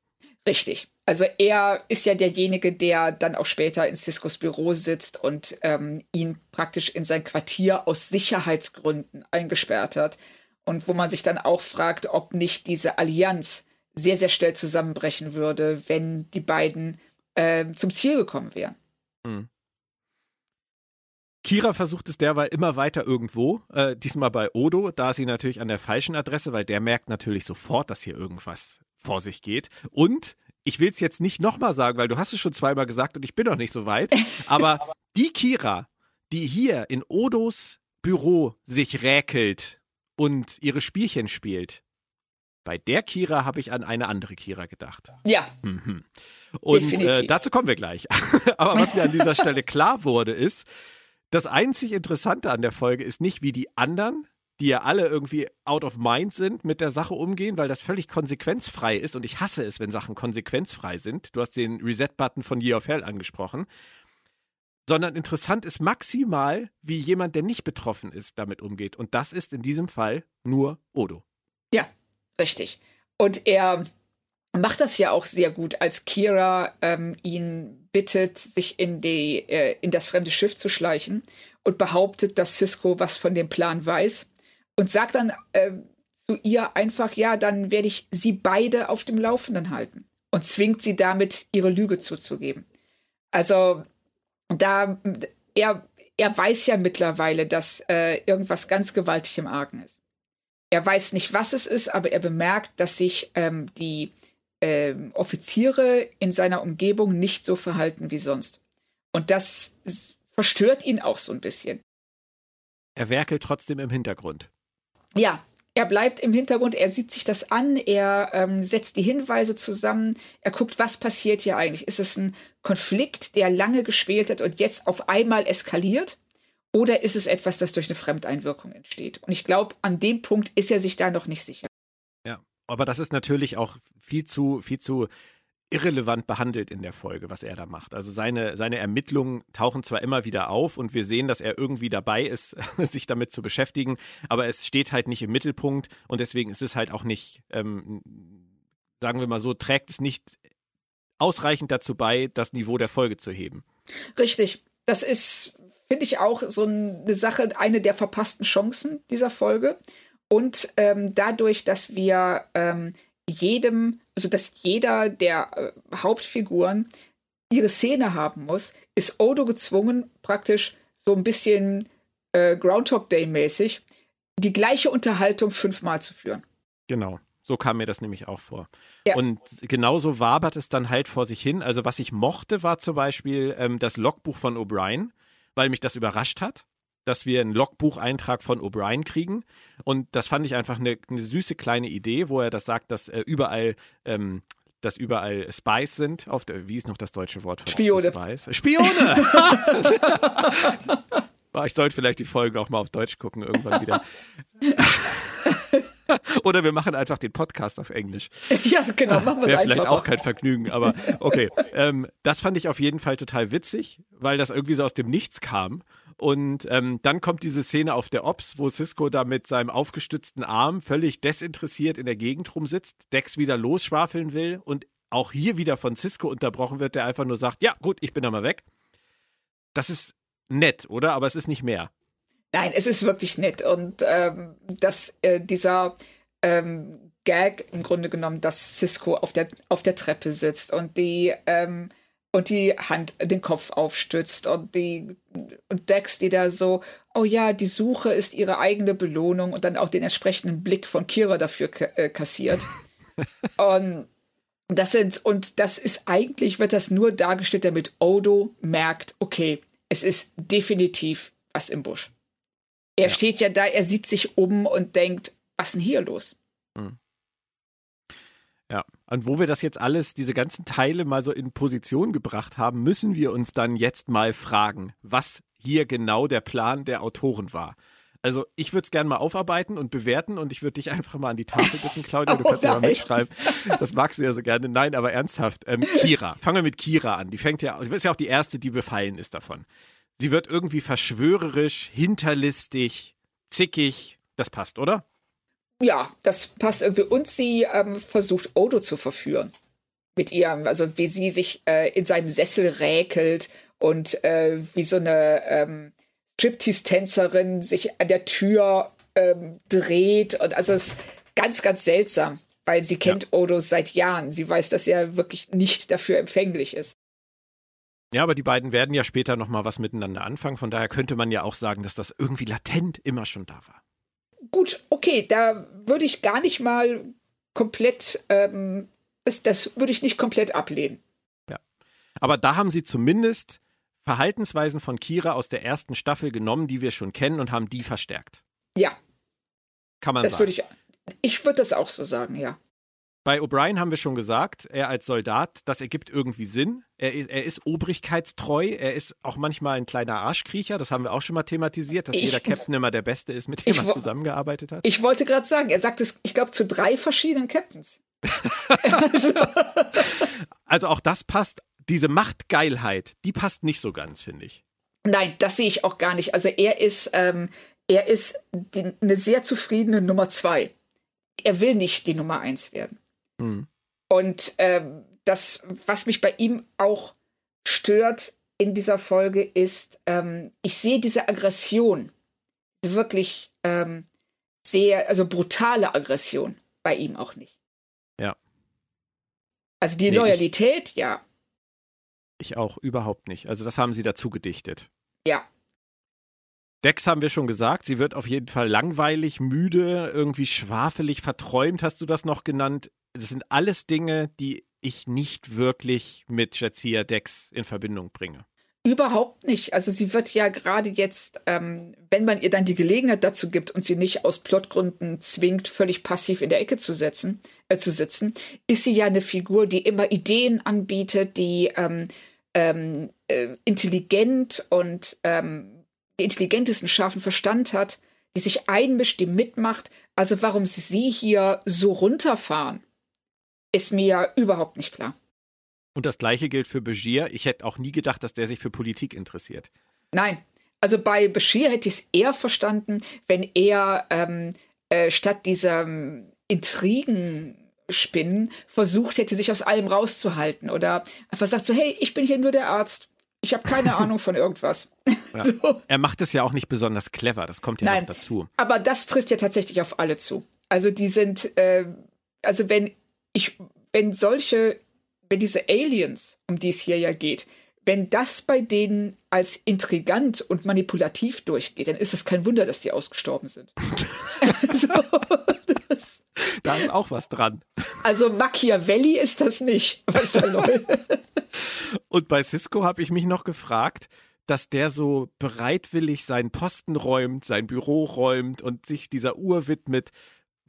Richtig. Also er ist ja derjenige, der dann auch später in Ciscos Büro sitzt und ähm, ihn praktisch in sein Quartier aus Sicherheitsgründen eingesperrt hat. Und wo man sich dann auch fragt, ob nicht diese Allianz sehr, sehr schnell zusammenbrechen würde, wenn die beiden äh, zum Ziel gekommen wären. Hm. Kira versucht es derweil immer weiter irgendwo, äh, diesmal bei Odo, da ist sie natürlich an der falschen Adresse, weil der merkt natürlich sofort, dass hier irgendwas vor sich geht. Und ich will es jetzt nicht nochmal sagen, weil du hast es schon zweimal gesagt und ich bin noch nicht so weit, aber die Kira, die hier in Odos Büro sich räkelt und ihre Spielchen spielt, bei der Kira habe ich an eine andere Kira gedacht. Ja. Mhm. Und äh, dazu kommen wir gleich. aber was mir an dieser Stelle klar wurde, ist, das einzig Interessante an der Folge ist nicht, wie die anderen, die ja alle irgendwie out of mind sind, mit der Sache umgehen, weil das völlig konsequenzfrei ist. Und ich hasse es, wenn Sachen konsequenzfrei sind. Du hast den Reset-Button von Year of Hell angesprochen. Sondern interessant ist maximal, wie jemand, der nicht betroffen ist, damit umgeht. Und das ist in diesem Fall nur Odo. Ja, richtig. Und er macht das ja auch sehr gut, als Kira ähm, ihn bittet, sich in, die, äh, in das fremde Schiff zu schleichen und behauptet, dass Cisco was von dem Plan weiß und sagt dann äh, zu ihr einfach, ja, dann werde ich sie beide auf dem Laufenden halten und zwingt sie damit, ihre Lüge zuzugeben. Also da er, er weiß ja mittlerweile, dass äh, irgendwas ganz gewaltig im Argen ist. Er weiß nicht, was es ist, aber er bemerkt, dass sich ähm, die äh, Offiziere in seiner Umgebung nicht so verhalten wie sonst. Und das verstört ihn auch so ein bisschen. Er werkelt trotzdem im Hintergrund. Ja, er bleibt im Hintergrund, er sieht sich das an, er ähm, setzt die Hinweise zusammen, er guckt, was passiert hier eigentlich. Ist es ein Konflikt, der lange geschwelt hat und jetzt auf einmal eskaliert? Oder ist es etwas, das durch eine Fremdeinwirkung entsteht? Und ich glaube, an dem Punkt ist er sich da noch nicht sicher aber das ist natürlich auch viel zu, viel zu irrelevant behandelt in der Folge, was er da macht. Also seine, seine Ermittlungen tauchen zwar immer wieder auf und wir sehen, dass er irgendwie dabei ist, sich damit zu beschäftigen, aber es steht halt nicht im Mittelpunkt und deswegen ist es halt auch nicht, ähm, sagen wir mal so, trägt es nicht ausreichend dazu bei, das Niveau der Folge zu heben. Richtig. Das ist, finde ich, auch so eine Sache, eine der verpassten Chancen dieser Folge. Und ähm, dadurch, dass wir ähm, jedem, also dass jeder der äh, Hauptfiguren ihre Szene haben muss, ist Odo gezwungen, praktisch so ein bisschen äh, Groundhog Day mäßig die gleiche Unterhaltung fünfmal zu führen. Genau. So kam mir das nämlich auch vor. Ja. Und genauso wabert es dann halt vor sich hin. Also was ich mochte, war zum Beispiel ähm, das Logbuch von O'Brien, weil mich das überrascht hat dass wir einen Logbucheintrag von O'Brien kriegen. Und das fand ich einfach eine, eine, süße kleine Idee, wo er das sagt, dass äh, überall ähm, dass überall Spies sind. Auf der, wie ist noch das deutsche Wort für Spione. Spies? Spione! ich sollte vielleicht die Folgen auch mal auf Deutsch gucken, irgendwann wieder. Oder wir machen einfach den Podcast auf Englisch. Ja, genau, machen wir es einfach. vielleicht auch kein Vergnügen, aber okay. Ähm, das fand ich auf jeden Fall total witzig, weil das irgendwie so aus dem Nichts kam. Und ähm, dann kommt diese Szene auf der Ops, wo Cisco da mit seinem aufgestützten Arm völlig desinteressiert in der Gegend rumsitzt, Dex wieder losschwafeln will und auch hier wieder von Cisco unterbrochen wird, der einfach nur sagt, ja gut, ich bin da mal weg. Das ist nett, oder? Aber es ist nicht mehr. Nein, es ist wirklich nett. Und ähm, dass äh, dieser ähm, Gag im Grunde genommen, dass Cisco auf der, auf der Treppe sitzt und die ähm, und die Hand, den Kopf aufstützt und die und Dex, die da so, oh ja, die Suche ist ihre eigene Belohnung und dann auch den entsprechenden Blick von Kira dafür äh, kassiert. und das sind, und das ist eigentlich, wird das nur dargestellt, damit Odo merkt, okay, es ist definitiv was im Busch. Er ja. steht ja da, er sieht sich um und denkt, was denn hier los? Mhm. Ja, und wo wir das jetzt alles, diese ganzen Teile mal so in Position gebracht haben, müssen wir uns dann jetzt mal fragen, was hier genau der Plan der Autoren war. Also ich würde es gerne mal aufarbeiten und bewerten und ich würde dich einfach mal an die Tafel bitten, Claudia. Du Oh kannst ja mal mitschreiben. Das magst du ja so gerne. Nein, aber ernsthaft. Ähm, Kira. Fangen wir mit Kira an. Die fängt ja, die ist ja auch die erste, die befallen ist davon. Sie wird irgendwie verschwörerisch, hinterlistig, zickig. Das passt, oder? Ja, das passt irgendwie. Und sie ähm, versucht Odo zu verführen. Mit ihrem, also wie sie sich äh, in seinem Sessel räkelt und äh, wie so eine ähm, Striptease-Tänzerin sich an der Tür ähm, dreht. Und also es ist ganz, ganz seltsam, weil sie kennt Odo seit Jahren. Sie weiß, dass er wirklich nicht dafür empfänglich ist. Ja, aber die beiden werden ja später nochmal was miteinander anfangen. Von daher könnte man ja auch sagen, dass das irgendwie latent immer schon da war. Gut, okay, da würde ich gar nicht mal komplett, ähm, das, das würde ich nicht komplett ablehnen. Aber da haben sie zumindest Verhaltensweisen von Kira aus der ersten Staffel genommen, die wir schon kennen und haben die verstärkt. Ja, Kann man das sagen. würde ich, ich würde das auch so sagen, ja. Bei O'Brien haben wir schon gesagt, er als Soldat, das ergibt irgendwie Sinn. Er ist, er ist obrigkeitstreu, er ist auch manchmal ein kleiner Arschkriecher, das haben wir auch schon mal thematisiert, dass Ich- jeder Captain immer der Beste ist, mit dem er zusammengearbeitet hat. Ich wollte gerade sagen, er sagt es, ich glaube, zu drei verschiedenen Captains. also, Also auch das passt, diese Machtgeilheit, die passt nicht so ganz, finde ich. nein, das sehe ich auch gar nicht. Also er ist, ähm, er ist die, eine sehr zufriedene Nummer zwei. Er will nicht die Nummer eins werden. Hm. Und ähm, das, was mich bei ihm auch stört in dieser Folge, ist, ähm, ich sehe diese Aggression, wirklich ähm, sehr, also brutale Aggression bei ihm auch nicht. Ja. Also die Nee, ich- Loyalität, ja, Ich auch überhaupt nicht. Also das haben sie dazu gedichtet. ja, Dex haben wir schon gesagt, sie wird auf jeden Fall langweilig, müde, irgendwie schwafelig, verträumt, hast du das noch genannt. Das sind alles Dinge, die ich nicht wirklich mit Jadzia Dex in Verbindung bringe. Überhaupt nicht. Also sie wird ja gerade jetzt, ähm, wenn man ihr dann die Gelegenheit dazu gibt und sie nicht aus Plotgründen zwingt, völlig passiv in der Ecke zu setzen, äh, zu sitzen, ist sie ja eine Figur, die immer Ideen anbietet, die ähm, ähm, äh, intelligent und ähm, die intelligentesten scharfen Verstand hat, die sich einmischt, die mitmacht. Also warum sie hier so runterfahren, ist mir überhaupt nicht klar. Und das gleiche gilt für Begier. Ich hätte auch nie gedacht, dass der sich für Politik interessiert. Nein. Also bei Bashir hätte ich es eher verstanden, wenn er ähm, äh, statt dieser ähm, Intrigenspinnen versucht hätte, sich aus allem rauszuhalten oder einfach sagt so, hey, ich bin hier nur der Arzt. Ich habe keine Ahnung von irgendwas. so. Er macht es ja auch nicht besonders clever, das kommt ja Nein, noch dazu. aber das trifft ja tatsächlich auf alle zu. Also die sind, äh, also wenn ich, wenn solche, wenn diese Aliens, um die es hier ja geht, wenn das bei denen als intrigant und manipulativ durchgeht, dann ist es kein Wunder, dass die ausgestorben sind. also, das, Da ist auch was dran. also Machiavelli ist das nicht, was da läuft. Und bei Cisco habe ich mich noch gefragt, dass der so bereitwillig seinen Posten räumt, sein Büro räumt und sich dieser Uhr widmet.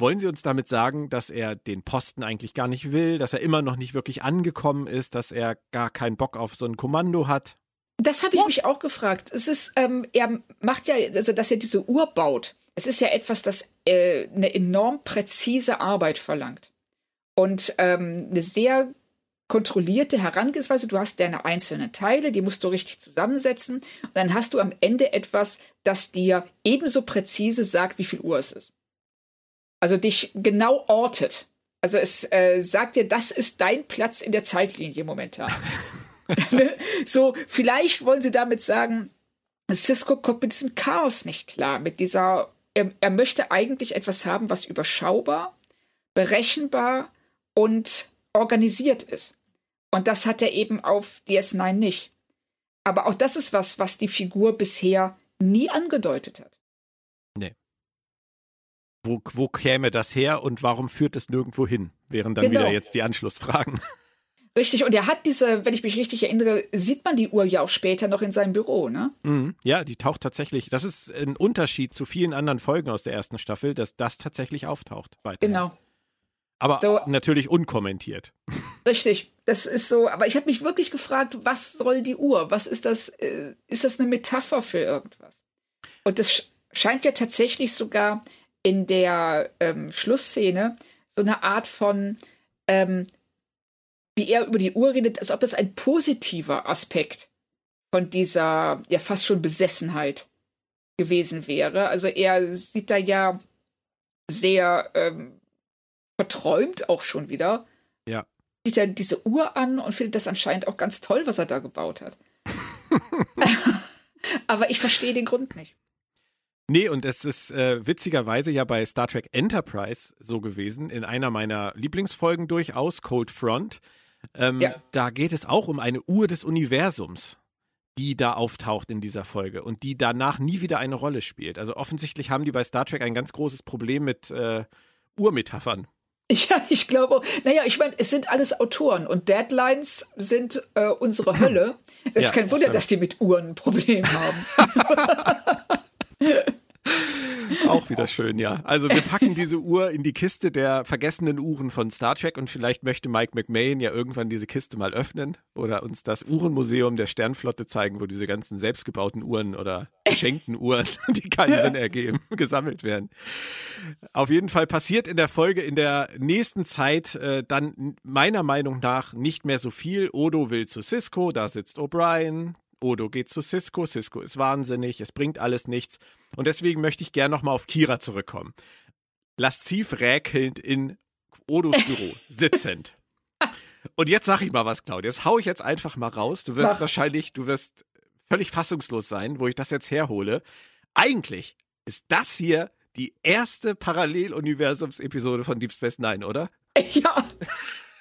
Wollen Sie uns damit sagen, dass er den Posten eigentlich gar nicht will, dass er immer noch nicht wirklich angekommen ist, dass er gar keinen Bock auf so ein Kommando hat? Das habe ich mich auch gefragt. Es ist, ähm, er macht ja, also dass er diese Uhr baut. Es ist ja etwas, das äh, eine enorm präzise Arbeit verlangt und ähm, eine sehr kontrollierte Herangehensweise. Du hast deine einzelnen Teile, die musst du richtig zusammensetzen und dann hast du am Ende etwas, das dir ebenso präzise sagt, wie viel Uhr es ist. Also dich genau ortet. Also es äh, sagt dir, das ist dein Platz in der Zeitlinie momentan. so, vielleicht wollen sie damit sagen, Cisco kommt mit diesem Chaos nicht klar, mit dieser, er, er möchte eigentlich etwas haben, was überschaubar, berechenbar und organisiert ist. Und das hat er eben auf DS9 nicht. Aber auch das ist was, was die Figur bisher nie angedeutet hat. Wo, wo käme das her und warum führt es nirgendwo hin? Wären dann Genau. wieder jetzt die Anschlussfragen. Richtig, und er hat diese, wenn ich mich richtig erinnere, sieht man die Uhr ja auch später noch in seinem Büro, ne? Mhm. Ja, die taucht tatsächlich. Das ist ein Unterschied zu vielen anderen Folgen aus der ersten Staffel, dass das tatsächlich auftaucht. Weiterhin. Genau. Aber So. natürlich unkommentiert. Richtig, das ist so. Aber ich habe mich wirklich gefragt, was soll die Uhr? Was ist das? Äh, ist das eine Metapher für irgendwas? Und das sch- scheint ja tatsächlich sogar in der ähm, Schlussszene so eine Art von, ähm, wie er über die Uhr redet, als ob es ein positiver Aspekt von dieser ja fast schon Besessenheit gewesen wäre. Also er sieht da ja sehr ähm, verträumt auch schon wieder. Ja. Sieht er diese Uhr an und findet das anscheinend auch ganz toll, was er da gebaut hat. Aber ich verstehe den Grund nicht. Nee, und es ist äh, witzigerweise ja bei Star Trek Enterprise so gewesen, in einer meiner Lieblingsfolgen durchaus, Cold Front. Ähm, ja. Da geht es auch um eine Uhr des Universums, die da auftaucht in dieser Folge und die danach nie wieder eine Rolle spielt. Also offensichtlich haben die bei Star Trek ein ganz großes Problem mit äh, Uhrmetaphern. Ja, ich glaube, naja, ich meine, es sind alles Autoren und Deadlines sind äh, unsere Hölle. Ja, ist kein Wunder, dass die mit Uhren ein Problem haben. Auch wieder schön, ja. Also wir packen diese Uhr in die Kiste der vergessenen Uhren von Star Trek und vielleicht möchte Mike McMahon ja irgendwann diese Kiste mal öffnen oder uns das Uhrenmuseum der Sternflotte zeigen, wo diese ganzen selbstgebauten Uhren oder geschenkten Uhren, die keinen Sinn ergeben, gesammelt werden. Auf jeden Fall passiert in der Folge in der nächsten Zeit äh, dann meiner Meinung nach nicht mehr so viel. Odo will zu Cisco, da sitzt O'Brien, Odo geht zu Cisco, Cisco ist wahnsinnig, es bringt alles nichts. Und deswegen möchte ich gerne nochmal auf Kira zurückkommen. Lasziv räkelnd in Odos Büro, sitzend. Und jetzt sag ich mal was, Claudia. Das hau ich jetzt einfach mal raus. Du wirst Mach. wahrscheinlich, du wirst völlig fassungslos sein, wo ich das jetzt herhole. Eigentlich ist das hier die erste Paralleluniversums-Episode von Deep Space Nine, oder? Ja.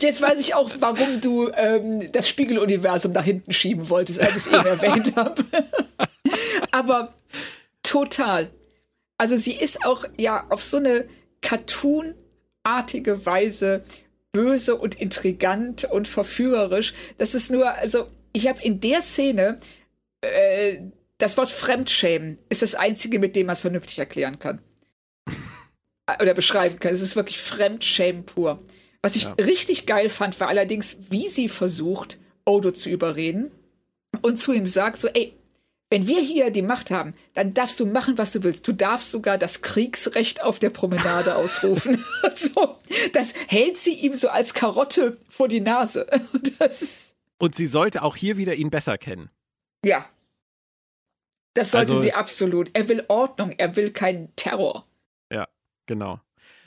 Jetzt weiß ich auch, warum du ähm, das Spiegeluniversum nach hinten schieben wolltest, als ich es eben erwähnt habe. Aber total. Also sie ist auch ja auf so eine Cartoon-artige Weise böse und intrigant und verführerisch. Das ist nur, also ich habe in der Szene äh, das Wort Fremdschämen ist das einzige, mit dem man es vernünftig erklären kann. Oder beschreiben kann. Es ist wirklich Fremdschämen pur. Was ich ja. richtig geil fand, war allerdings, wie sie versucht, Odo zu überreden und zu ihm sagt so, ey, wenn wir hier die Macht haben, dann darfst du machen, was du willst. Du darfst sogar das Kriegsrecht auf der Promenade ausrufen. so, das hält sie ihm so als Karotte vor die Nase. Und sie sollte auch hier wieder ihn besser kennen. Ja. Das sollte also, sie absolut. Er will Ordnung, er will keinen Terror. Ja, genau.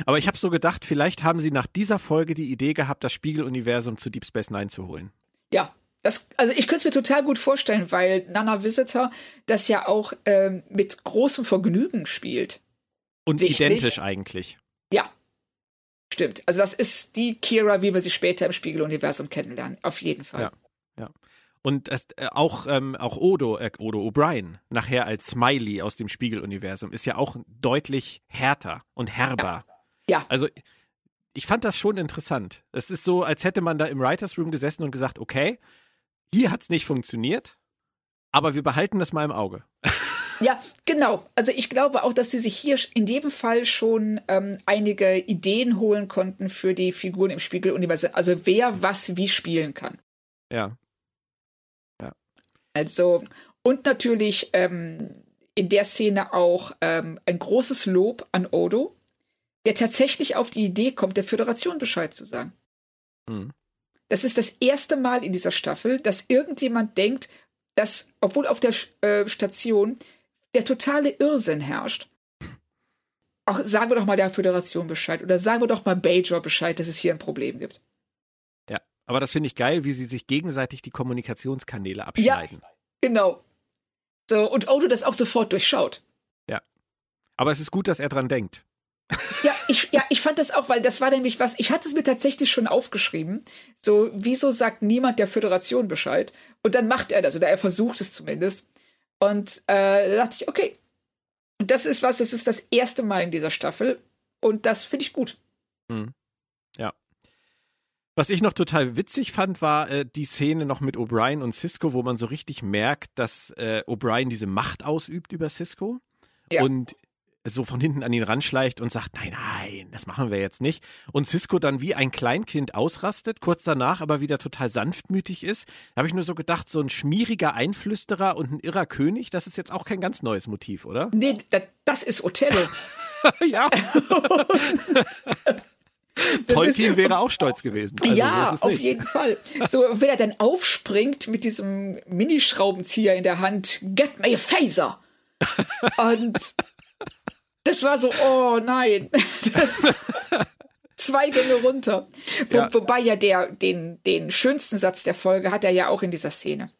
Aber ich habe so gedacht, vielleicht haben sie nach dieser Folge die Idee gehabt, das Spiegeluniversum zu Deep Space Nine zu holen. Ja, das, also ich könnte es mir total gut vorstellen, weil Nana Visitor das ja auch ähm, mit großem Vergnügen spielt. Und Sichtlich. identisch eigentlich. Ja. Stimmt. Also das ist die Kira, wie wir sie später im Spiegeluniversum kennenlernen. Auf jeden Fall. Ja. ja. Und es, äh, auch, ähm, auch Odo, äh, Odo O'Brien, nachher als Smiley aus dem Spiegeluniversum, ist ja auch deutlich härter und herber. Ja. Ja. Also ich fand das schon interessant. Es ist so, als hätte man da im Writers Room gesessen und gesagt, okay, hier hat es nicht funktioniert, aber wir behalten das mal im Auge. Ja, genau. Also ich glaube auch, dass sie sich hier in jedem Fall schon ähm, einige Ideen holen konnten für die Figuren im Spiegeluniversum. Also wer was wie spielen kann. Ja. Ja. Also, und natürlich ähm, in der Szene auch ähm, ein großes Lob an Odo, der tatsächlich auf die Idee kommt, der Föderation Bescheid zu sagen. Mhm. Das ist das erste Mal in dieser Staffel, dass irgendjemand denkt, dass, obwohl auf der äh, Station der totale Irrsinn herrscht, auch sagen wir doch mal der Föderation Bescheid oder sagen wir doch mal Bajor Bescheid, dass es hier ein Problem gibt. Ja, aber das finde ich geil, wie sie sich gegenseitig die Kommunikationskanäle abschneiden. Ja, genau. So, und Odo das auch sofort durchschaut. Ja. Aber es ist gut, dass er dran denkt. Ja, ich, ja, ich fand das auch, weil das war nämlich was, ich hatte es mir tatsächlich schon aufgeschrieben. So, wieso sagt niemand der Föderation Bescheid? Und dann macht er das, oder er versucht es zumindest. Und äh, da dachte ich, okay, das ist was, das ist das erste Mal in dieser Staffel. Und das finde ich gut. Mhm. Ja. Was ich noch total witzig fand, war äh, die Szene noch mit O'Brien und Cisco, wo man so richtig merkt, dass äh, O'Brien diese Macht ausübt über Cisco. Ja. Und so von hinten an ihn ranschleicht und sagt, nein, nein, das machen wir jetzt nicht. Und Cisco dann wie ein Kleinkind ausrastet, kurz danach aber wieder total sanftmütig ist. Da habe ich nur so gedacht, so ein schmieriger Einflüsterer und ein irrer König, das ist jetzt auch kein ganz neues Motiv, oder? Nee, das ist Othello. ja. Tolkien wäre auch stolz gewesen. Also ja, so auf jeden Fall. So, wenn er dann aufspringt mit diesem Minischraubenzieher in der Hand, get me a phaser. Und das war so, oh nein, das zwei Gänge runter. Wo, ja. Wobei ja der, den, den schönsten Satz der Folge hat er ja auch in dieser Szene.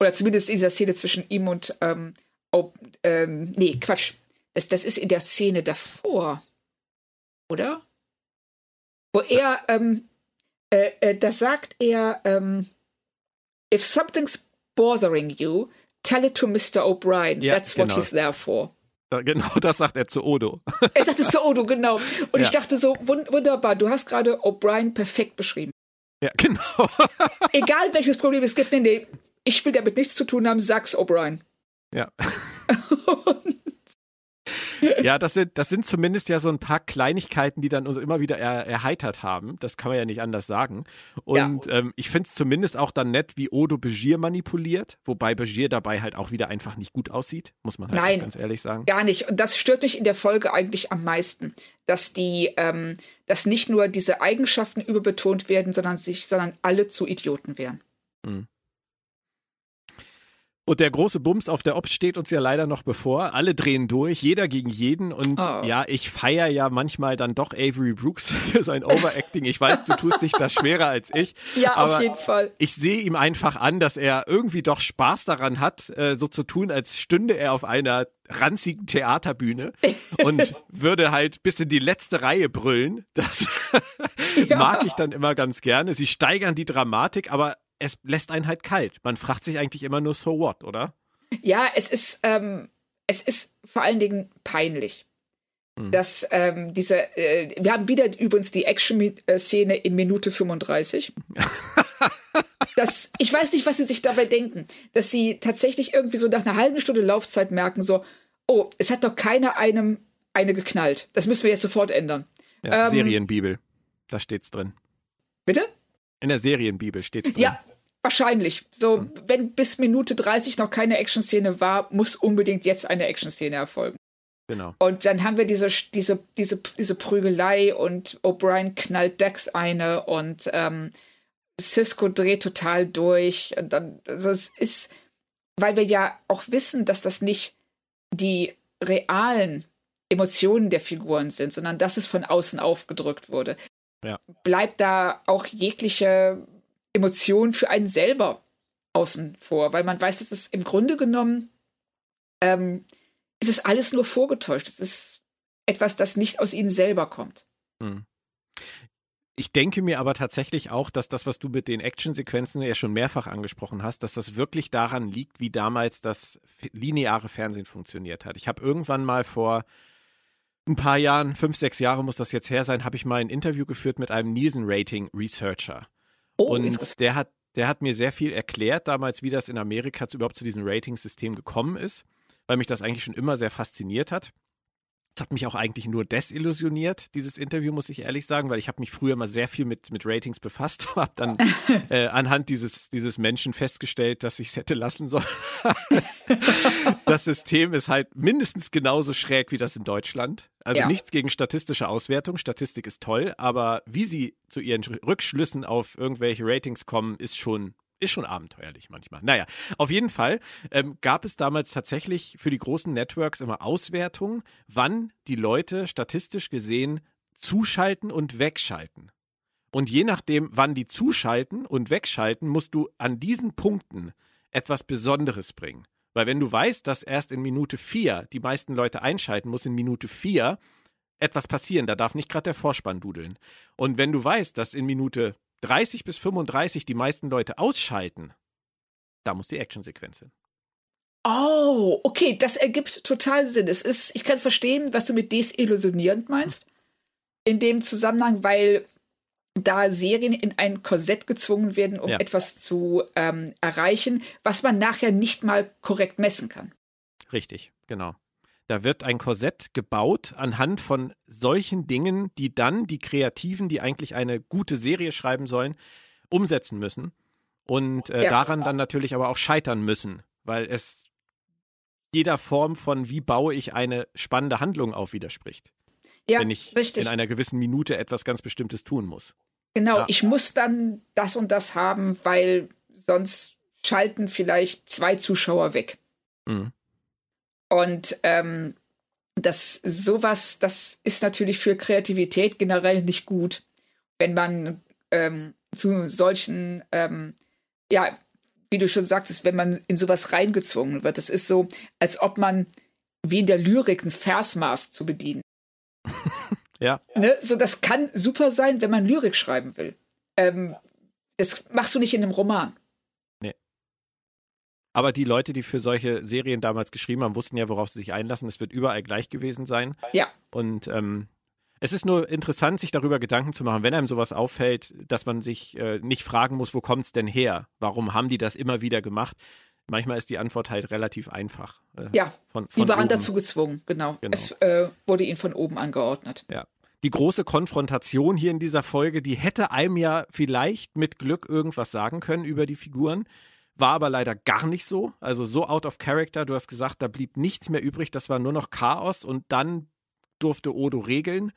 Oder zumindest in dieser Szene zwischen ihm und, ähm, oh, ähm, nee, Quatsch. Das, das ist in der Szene davor. Oder? Wo er, ähm, äh, äh, da sagt er, ähm, if something's bothering you, tell it to Mr. O'Brien. Ja, That's what genau. he's there for. Genau, das sagt er zu Odo. Er sagt es zu Odo, genau. Und ja. ich dachte so, wunderbar, du hast gerade O'Brien perfekt beschrieben. Ja, genau. Egal welches Problem es gibt, nee, nee, ich will damit nichts zu tun haben, sag's O'Brien. Ja. ja, das sind, das sind zumindest ja so ein paar Kleinigkeiten, die dann uns immer wieder er, erheitert haben. Das kann man ja nicht anders sagen. Und ja. ähm, ich finde es zumindest auch dann nett, wie Odo Begier manipuliert, wobei Begier dabei halt auch wieder einfach nicht gut aussieht, muss man halt Nein, ganz ehrlich sagen. Gar nicht. Und das stört mich in der Folge eigentlich am meisten, dass die, ähm, dass nicht nur diese Eigenschaften überbetont werden, sondern sich, sondern alle zu Idioten werden. Mhm. Und der große Bums auf der Ops steht uns ja leider noch bevor. Alle drehen durch, jeder gegen jeden. Und oh. ja, ich feiere ja manchmal dann doch Avery Brooks für sein Overacting. Ich weiß, du tust dich da schwerer als ich. Ja, auf jeden Fall. Ich sehe ihm einfach an, dass er irgendwie doch Spaß daran hat, äh, so zu tun, als stünde er auf einer ranzigen Theaterbühne und würde halt bis in die letzte Reihe brüllen. Das ja. mag ich dann immer ganz gerne. Sie steigern die Dramatik, aber es lässt einen halt kalt. Man fragt sich eigentlich immer nur so what, oder? Ja, es ist, ähm, es ist vor allen Dingen peinlich. Hm. Dass ähm, diese, äh, wir haben wieder übrigens die Action-Szene in Minute 35. das, ich weiß nicht, was sie sich dabei denken, dass sie tatsächlich irgendwie so nach einer halben Stunde Laufzeit merken, so, oh, es hat doch keiner einem eine geknallt. Das müssen wir jetzt sofort ändern. Ja, ähm, Serienbibel, da steht's drin. Bitte? In der Serienbibel steht's drin. Ja, Wahrscheinlich. So, mhm. wenn bis Minute 30 noch keine Action-Szene war, muss unbedingt jetzt eine Action-Szene erfolgen. Genau. Und dann haben wir diese, diese, diese, diese Prügelei und O'Brien knallt Dex eine und ähm, Cisco dreht total durch. Und dann, also es ist, weil wir ja auch wissen, dass das nicht die realen Emotionen der Figuren sind, sondern dass es von außen aufgedrückt wurde. Ja. Bleibt da auch jegliche Emotionen für einen selber außen vor, weil man weiß, dass es im Grunde genommen ähm, ist es alles nur vorgetäuscht. Es ist etwas, das nicht aus ihnen selber kommt. Hm. Ich denke mir aber tatsächlich auch, dass das, was du mit den Actionsequenzen ja schon mehrfach angesprochen hast, dass das wirklich daran liegt, wie damals das lineare Fernsehen funktioniert hat. Ich habe irgendwann mal vor ein paar Jahren, fünf, sechs Jahre muss das jetzt her sein, habe ich mal ein Interview geführt mit einem Nielsen-Rating-Researcher. Oh, und der hat, der hat mir sehr viel erklärt damals, wie das in Amerika zu, überhaupt zu diesem Ratingsystem gekommen ist, weil mich das eigentlich schon immer sehr fasziniert hat. Es hat mich auch eigentlich nur desillusioniert, dieses Interview, muss ich ehrlich sagen, weil ich habe mich früher mal sehr viel mit, mit Ratings befasst, habe dann äh, anhand dieses, dieses Menschen festgestellt, dass ich es hätte lassen sollen. das System ist halt mindestens genauso schräg wie das in Deutschland. Also ja. nichts gegen statistische Auswertung. Statistik ist toll, aber wie sie zu ihren Rückschlüssen auf irgendwelche Ratings kommen, ist schon ist schon abenteuerlich manchmal. Naja, auf jeden Fall ähm, gab es damals tatsächlich für die großen Networks immer Auswertungen, wann die Leute statistisch gesehen zuschalten und wegschalten. Und je nachdem, wann die zuschalten und wegschalten, musst du an diesen Punkten etwas Besonderes bringen. Weil wenn du weißt, dass erst in Minute vier die meisten Leute einschalten, muss in Minute vier etwas passieren. Da darf nicht gerade der Vorspann dudeln. Und wenn du weißt, dass in Minute 30 bis 35 die meisten Leute ausschalten, da muss die Actionsequenz hin. Oh, okay, das ergibt total Sinn. Es ist, ich kann verstehen, was du mit desillusionierend meinst. In dem Zusammenhang, weil da Serien in ein Korsett gezwungen werden, um ja. etwas zu ähm, erreichen, was man nachher nicht mal korrekt messen kann. Richtig, genau. Da wird ein Korsett gebaut anhand von solchen Dingen, die dann die Kreativen, die eigentlich eine gute Serie schreiben sollen, umsetzen müssen. Und äh, ja. daran dann natürlich aber auch scheitern müssen, weil es jeder Form von, wie baue ich eine spannende Handlung auf, widerspricht. Ja, wenn ich richtig. in einer gewissen Minute etwas ganz Bestimmtes tun muss. Genau, ja. ich muss dann das und das haben, weil sonst schalten vielleicht zwei Zuschauer weg. Mhm. Und ähm, das sowas, das ist natürlich für Kreativität generell nicht gut, wenn man ähm, zu solchen, ähm, ja, wie du schon sagtest, wenn man in sowas reingezwungen wird. Das ist so, als ob man wie in der Lyrik ein Versmaß zu bedienen. ja. Ne? So, das kann super sein, wenn man Lyrik schreiben will. Ähm, das machst du nicht in einem Roman. Aber die Leute, die für solche Serien damals geschrieben haben, wussten ja, worauf sie sich einlassen. Es wird überall gleich gewesen sein. Ja. Und ähm, es ist nur interessant, sich darüber Gedanken zu machen, wenn einem sowas auffällt, dass man sich äh, nicht fragen muss, wo kommt es denn her? Warum haben die das immer wieder gemacht? Manchmal ist die Antwort halt relativ einfach. Äh, ja, von, von die waren oben. dazu gezwungen, genau. genau. Es äh, wurde ihnen von oben angeordnet. Ja. Die große Konfrontation hier in dieser Folge, die hätte einem ja vielleicht mit Glück irgendwas sagen können über die Figuren. War aber leider gar nicht so. Also so out of character. Du hast gesagt, da blieb nichts mehr übrig. Das war nur noch Chaos. Und dann durfte Odo regeln.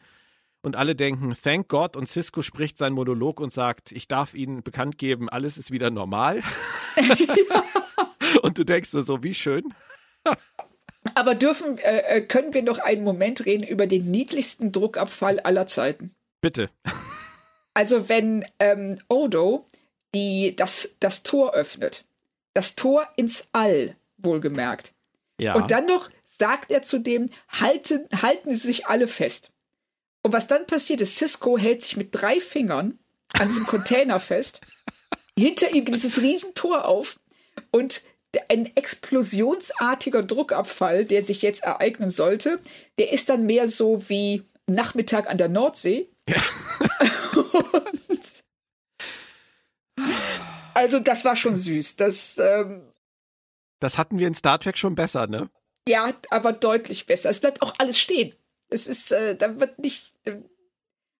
Und alle denken, thank God. Und Cisco spricht seinen Monolog und sagt, ich darf Ihnen bekannt geben, alles ist wieder normal. ja. Und du denkst so, wie schön. Aber dürfen, äh, äh, können wir noch einen Moment reden über den niedlichsten Druckabfall aller Zeiten? Bitte. Also wenn ähm, Odo die, das, das Tor öffnet, das Tor ins All, wohlgemerkt. Ja. Und dann noch sagt er zu dem, halten, halten Sie sich alle fest. Und was dann passiert ist, Cisco hält sich mit drei Fingern an diesem Container fest. Hinter ihm geht dieses Riesentor auf und ein explosionsartiger Druckabfall, der sich jetzt ereignen sollte, der ist dann mehr so wie Nachmittag an der Nordsee. Ja. Also das war schon süß. Das, ähm, das hatten wir in Star Trek schon besser, ne? Ja, aber deutlich besser. Es bleibt auch alles stehen. Es ist, äh, da wird nicht,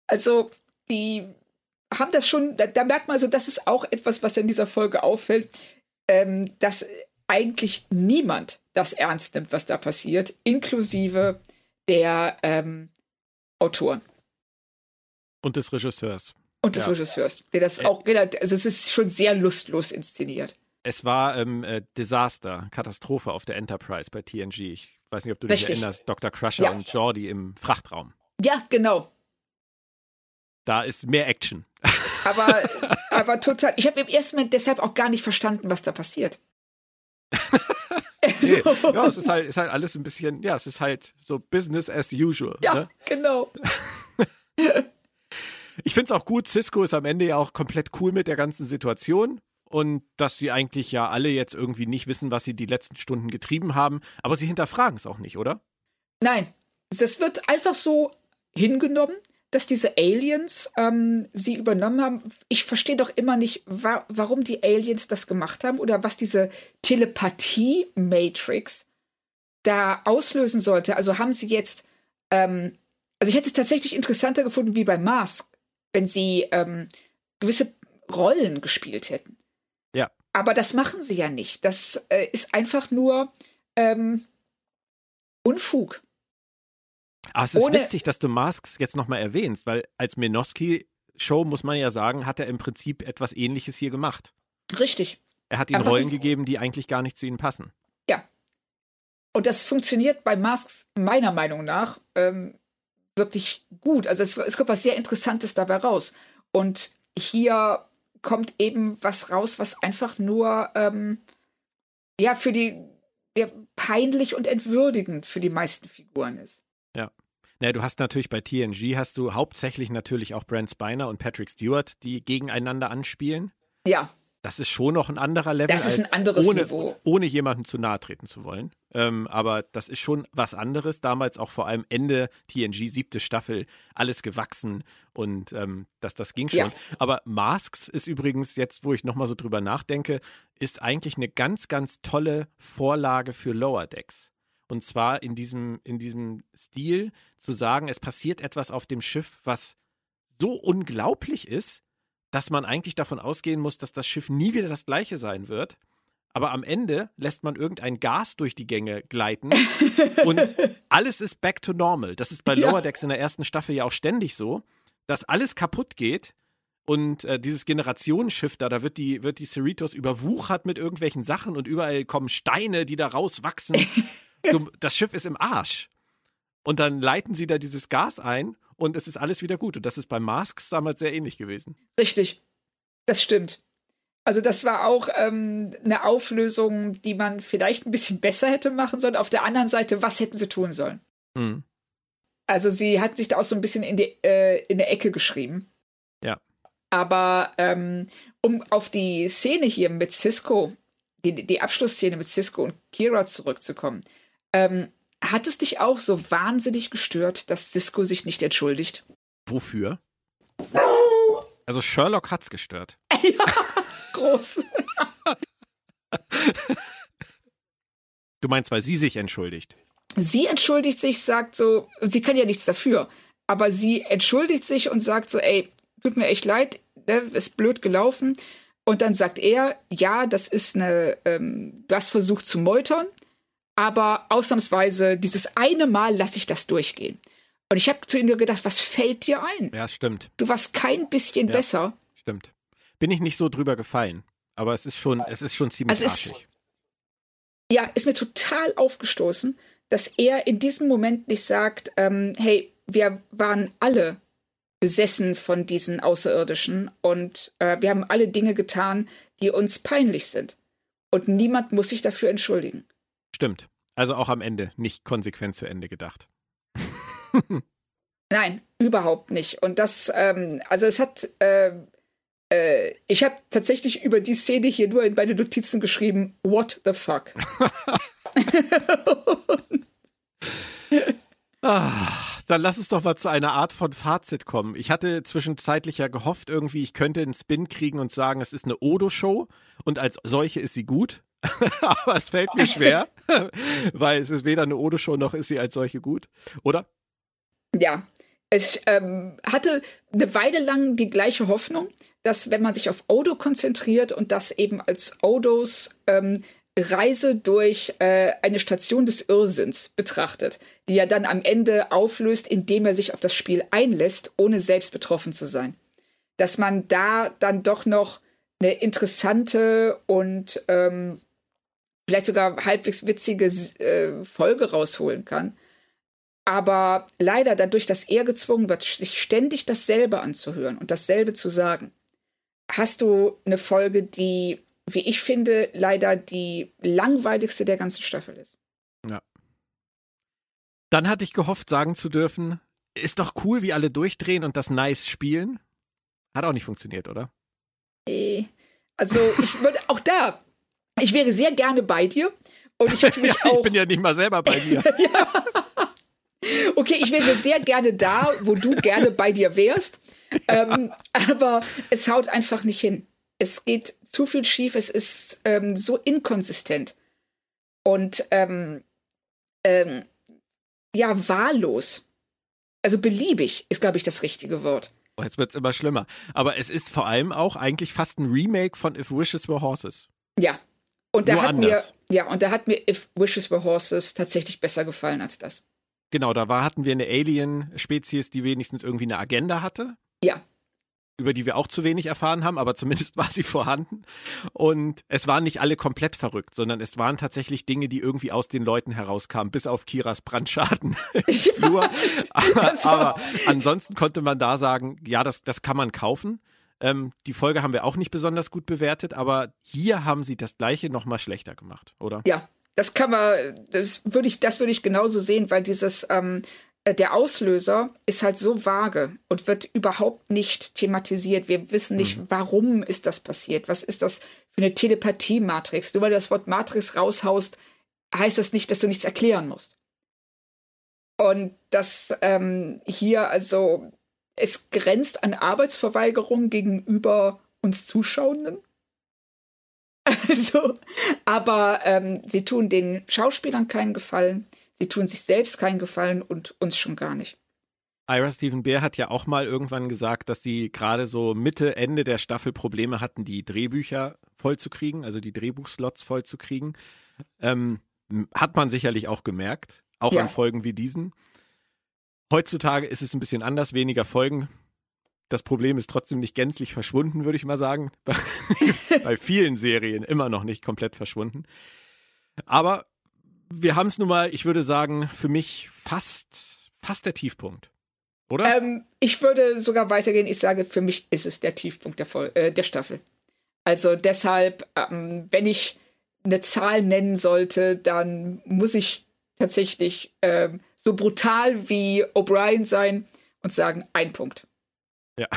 also die haben das schon, da, da, merkt man also, das ist auch etwas, was in dieser Folge auffällt, ähm, dass eigentlich niemand das ernst nimmt, was da passiert, inklusive der ähm, Autoren. Und des Regisseurs. Und des ja. Regisseurs, der das auch, also es ist schon sehr lustlos inszeniert. Es war ähm, äh, Desaster, Katastrophe auf der Enterprise bei TNG. Ich weiß nicht, ob du Richtig. dich erinnerst, Dr. Crusher ja. und Jordi im Frachtraum. Ja, genau. Da ist mehr Action. Aber, aber total. Ich habe im ersten Moment deshalb auch gar nicht verstanden, was da passiert. nee, ja, es ist halt, ist halt alles ein bisschen, ja, es ist halt so Business as usual. Ja, ne? genau. Ich finde es auch gut, Cisco ist am Ende ja auch komplett cool mit der ganzen Situation und dass sie eigentlich ja alle jetzt irgendwie nicht wissen, was sie die letzten Stunden getrieben haben, aber sie hinterfragen es auch nicht, oder? Nein, es wird einfach so hingenommen, dass diese Aliens ähm, sie übernommen haben. Ich verstehe doch immer nicht, wa warum die Aliens das gemacht haben oder was diese Telepathie-Matrix da auslösen sollte. Also haben sie jetzt, ähm, also ich hätte es tatsächlich interessanter gefunden wie bei Mask, wenn sie ähm, gewisse Rollen gespielt hätten. Ja. Aber das machen sie ja nicht. Das äh, ist einfach nur ähm, Unfug. Aber es ist Ohne witzig, dass du Masks jetzt nochmal erwähnst, weil als Menoski-Show, muss man ja sagen, hat er im Prinzip etwas Ähnliches hier gemacht. Richtig. Er hat ihnen Einfach Rollen gegeben, die eigentlich gar nicht zu ihnen passen. Ja. Und das funktioniert bei Masks meiner Meinung nach ähm, wirklich gut. Also es, es kommt was sehr Interessantes dabei raus. Und hier kommt eben was raus, was einfach nur ähm, ja für die ja, peinlich und entwürdigend für die meisten Figuren ist. Ja. Naja, du hast natürlich bei TNG hast du hauptsächlich natürlich auch Brent Spiner und Patrick Stewart, die gegeneinander anspielen. Ja. Das ist schon noch ein anderer Level. Das ist ein anderes ohne, Niveau. Ohne jemandem zu nahe treten zu wollen. Ähm, aber das ist schon was anderes. Damals auch vor allem Ende TNG, siebte Staffel, alles gewachsen und ähm, das, das ging schon. Ja. Aber Masks ist übrigens jetzt, wo ich nochmal so drüber nachdenke, ist eigentlich eine ganz, ganz tolle Vorlage für Lower Decks. Und zwar in diesem, in diesem Stil zu sagen, es passiert etwas auf dem Schiff, was so unglaublich ist, dass man eigentlich davon ausgehen muss, dass das Schiff nie wieder das gleiche sein wird. Aber am Ende lässt man irgendein Gas durch die Gänge gleiten und alles ist back to normal. Das ist bei. Lower Decks in der ersten Staffel ja auch ständig so, dass alles kaputt geht und äh, dieses Generationenschiff da, da wird die, wird die Cerritos überwuchert mit irgendwelchen Sachen und überall kommen Steine, die da rauswachsen. das Schiff ist im Arsch. Und dann leiten sie da dieses Gas ein und es ist alles wieder gut. Und das ist bei Masks damals sehr ähnlich gewesen. Richtig. Das stimmt. Also das war auch ähm, eine Auflösung, die man vielleicht ein bisschen besser hätte machen sollen. Auf der anderen Seite, was hätten sie tun sollen? Mhm. Also sie hat sich da auch so ein bisschen in die, äh, in der Ecke geschrieben. Ja. Aber ähm, um auf die Szene hier mit Cisco, die, die Abschlussszene mit Cisco und Kira zurückzukommen, ähm, hat es dich auch so wahnsinnig gestört, dass Cisco sich nicht entschuldigt? Wofür? Also Sherlock hat's gestört. ja, groß. du meinst, weil sie sich entschuldigt? Sie entschuldigt sich, sagt so, sie kann ja nichts dafür, aber sie entschuldigt sich und sagt so, ey, tut mir echt leid, ne, ist blöd gelaufen. Und dann sagt er, ja, das ist eine, ähm, du hast versucht zu meutern, aber ausnahmsweise dieses eine Mal lasse ich das durchgehen. Und ich habe zu ihm gedacht, was fällt dir ein? Ja, stimmt. Du warst kein bisschen ja, besser. Stimmt. Bin ich nicht so drüber gefallen, aber es ist schon, es ist schon ziemlich also. Ist, ja, ist mir total aufgestoßen, dass er in diesem Moment nicht sagt, ähm, hey, wir waren alle besessen von diesen Außerirdischen und äh, wir haben alle Dinge getan, die uns peinlich sind. Und niemand muss sich dafür entschuldigen. Stimmt. Also auch am Ende nicht konsequent zu Ende gedacht. Nein, überhaupt nicht. Und das, ähm, also es hat, äh, äh, ich habe tatsächlich über die Szene hier nur in meine Notizen geschrieben, what the fuck. ah, dann lass es doch mal zu einer Art von Fazit kommen. Ich hatte zwischenzeitlich ja gehofft, irgendwie, ich könnte einen Spin kriegen und sagen, es ist eine Odo-Show und als solche ist sie gut. Aber es fällt mir schwer, weil es ist weder eine Ode-Show noch ist sie als solche gut, oder? Ja, ich ähm, hatte eine Weile lang die gleiche Hoffnung, dass wenn man sich auf Odo konzentriert und das eben als Odos ähm, Reise durch äh, eine Station des Irrsinns betrachtet, die er dann am Ende auflöst, indem er sich auf das Spiel einlässt, ohne selbst betroffen zu sein. Dass man da dann doch noch eine interessante und ähm, vielleicht sogar halbwegs witzige äh, Folge rausholen kann. Aber leider dadurch, dass er gezwungen wird, sich ständig dasselbe anzuhören und dasselbe zu sagen, hast du eine Folge, die, wie ich finde, leider die langweiligste der ganzen Staffel ist. Ja. Dann hatte ich gehofft, sagen zu dürfen, ist doch cool, wie alle durchdrehen und das nice spielen. Hat auch nicht funktioniert, oder? Nee. Also ich würde auch da, ich wäre sehr gerne bei dir. Und ich ja. Ich bin ja nicht mal selber bei dir. ja. Okay, ich wäre sehr gerne da, wo du gerne bei dir wärst. Ähm, aber es haut einfach nicht hin. Es geht zu viel schief, es ist ähm, so inkonsistent. Und ähm, ähm ja, wahllos. Also beliebig ist, glaube ich, das richtige Wort. Oh, jetzt wird es immer schlimmer. Aber es ist vor allem auch eigentlich fast ein Remake von If Wishes Were Horses. Ja, und da Nur hat anders. mir, ja, und da hat mir If Wishes Were Horses tatsächlich besser gefallen als das. Genau, da war, hatten wir eine Alien-Spezies, die wenigstens irgendwie eine Agenda hatte. Ja. Über die wir auch zu wenig erfahren haben, aber zumindest war sie vorhanden. Und es waren nicht alle komplett verrückt, sondern es waren tatsächlich Dinge, die irgendwie aus den Leuten herauskamen, bis auf Kiras Brandschaden im Flur. aber, aber ansonsten konnte man da sagen, ja, das, das kann man kaufen. Ähm, die Folge haben wir auch nicht besonders gut bewertet, aber hier haben sie das gleiche nochmal schlechter gemacht, oder? Ja, das kann man, das würde ich, das würde ich genauso sehen, weil dieses, ähm, äh, der Auslöser ist halt so vage und wird überhaupt nicht thematisiert. Wir wissen nicht, mhm. warum ist das passiert. Was ist das für eine Telepathie-Matrix? Nur weil du das Wort Matrix raushaust, heißt das nicht, dass du nichts erklären musst. Und das ähm, hier also es grenzt an Arbeitsverweigerung gegenüber uns Zuschauenden. Also, aber ähm, sie tun den Schauspielern keinen Gefallen. Sie tun sich selbst keinen Gefallen und uns schon gar nicht. Ira Stephen Bear hat ja auch mal irgendwann gesagt, dass sie gerade so Mitte, Ende der Staffel Probleme hatten, die Drehbücher vollzukriegen, also die Drehbuchslots vollzukriegen. Ähm, hat man sicherlich auch gemerkt, auch ja. an Folgen wie diesen. Heutzutage ist es ein bisschen anders, weniger Folgen. Das Problem ist trotzdem nicht gänzlich verschwunden, würde ich mal sagen. Bei, vielen Serien immer noch nicht komplett verschwunden. Aber wir haben es nun mal, ich würde sagen, für mich fast, fast der Tiefpunkt. Oder? Ähm, ich würde sogar weitergehen. Ich sage, für mich ist es der Tiefpunkt der, Vol äh, der Staffel. Also deshalb, ähm, wenn ich eine Zahl nennen sollte, dann muss ich tatsächlich ähm, so brutal wie O'Brien sein und sagen, ein Punkt. Ja.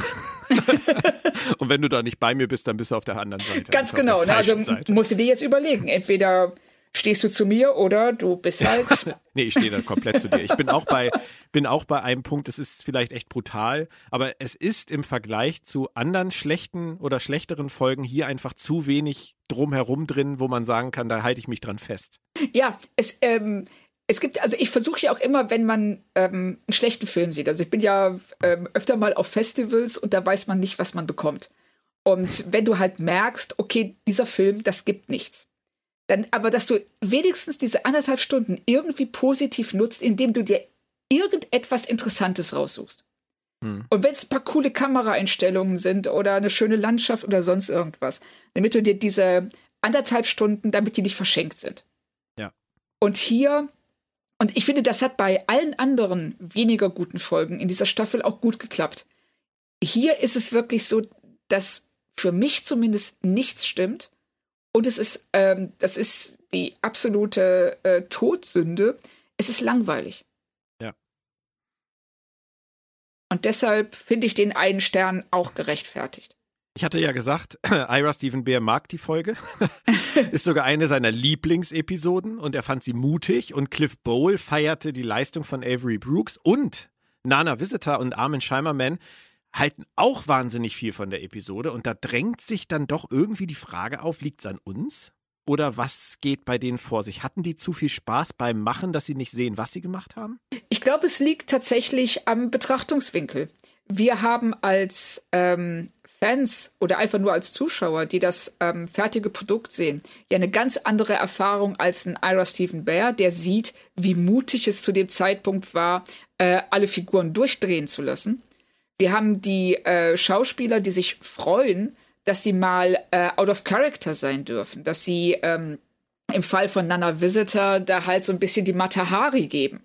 und wenn du da nicht bei mir bist, dann bist du auf der anderen Seite. Ganz genau. Ne? Also musst du dir jetzt überlegen. Entweder stehst du zu mir oder du bist halt. nee, ich stehe da komplett zu dir. Ich bin auch bei, bin auch bei einem Punkt, es ist vielleicht echt brutal, aber es ist im Vergleich zu anderen schlechten oder schlechteren Folgen hier einfach zu wenig drumherum drin, wo man sagen kann, da halte ich mich dran fest. Ja, es, ähm, es gibt, also ich versuche ja auch immer, wenn man ähm, einen schlechten Film sieht. Also ich bin ja ähm, öfter mal auf Festivals und da weiß man nicht, was man bekommt. Und wenn du halt merkst, okay, dieser Film, das gibt nichts dann, aber dass du wenigstens diese anderthalb Stunden irgendwie positiv nutzt, indem du dir irgendetwas Interessantes raussuchst. Hm. Und wenn es ein paar coole Kameraeinstellungen sind oder eine schöne Landschaft oder sonst irgendwas, damit du dir diese anderthalb Stunden, damit die nicht verschenkt sind. Ja. Und hier, und ich finde, das hat bei allen anderen weniger guten Folgen in dieser Staffel auch gut geklappt. Hier ist es wirklich so, dass für mich zumindest nichts stimmt und es ist, ähm, das ist die absolute äh, Todsünde. Es ist langweilig. Ja. Und deshalb finde ich den einen Stern auch gerechtfertigt. Ich hatte ja gesagt, Ira Stephen Bear mag die Folge. ist sogar eine seiner Lieblingsepisoden und er fand sie mutig und Cliff Bowl feierte die Leistung von Avery Brooks und Nana Visitor und Armin Scheimerman halten auch wahnsinnig viel von der Episode und da drängt sich dann doch irgendwie die Frage auf, liegt es an uns? Oder was geht bei denen vor sich? Hatten die zu viel Spaß beim Machen, dass sie nicht sehen, was sie gemacht haben? Ich glaube, es liegt tatsächlich am Betrachtungswinkel. Wir haben als ähm, Fans oder einfach nur als Zuschauer, die das ähm, fertige Produkt sehen, ja eine ganz andere Erfahrung als ein Ira Stephen Bear, der sieht, wie mutig es zu dem Zeitpunkt war, äh, alle Figuren durchdrehen zu lassen. Wir haben die äh, Schauspieler, die sich freuen, dass sie mal äh, out of character sein dürfen, dass sie ähm, im Fall von Nana Visitor da halt so ein bisschen die Matahari geben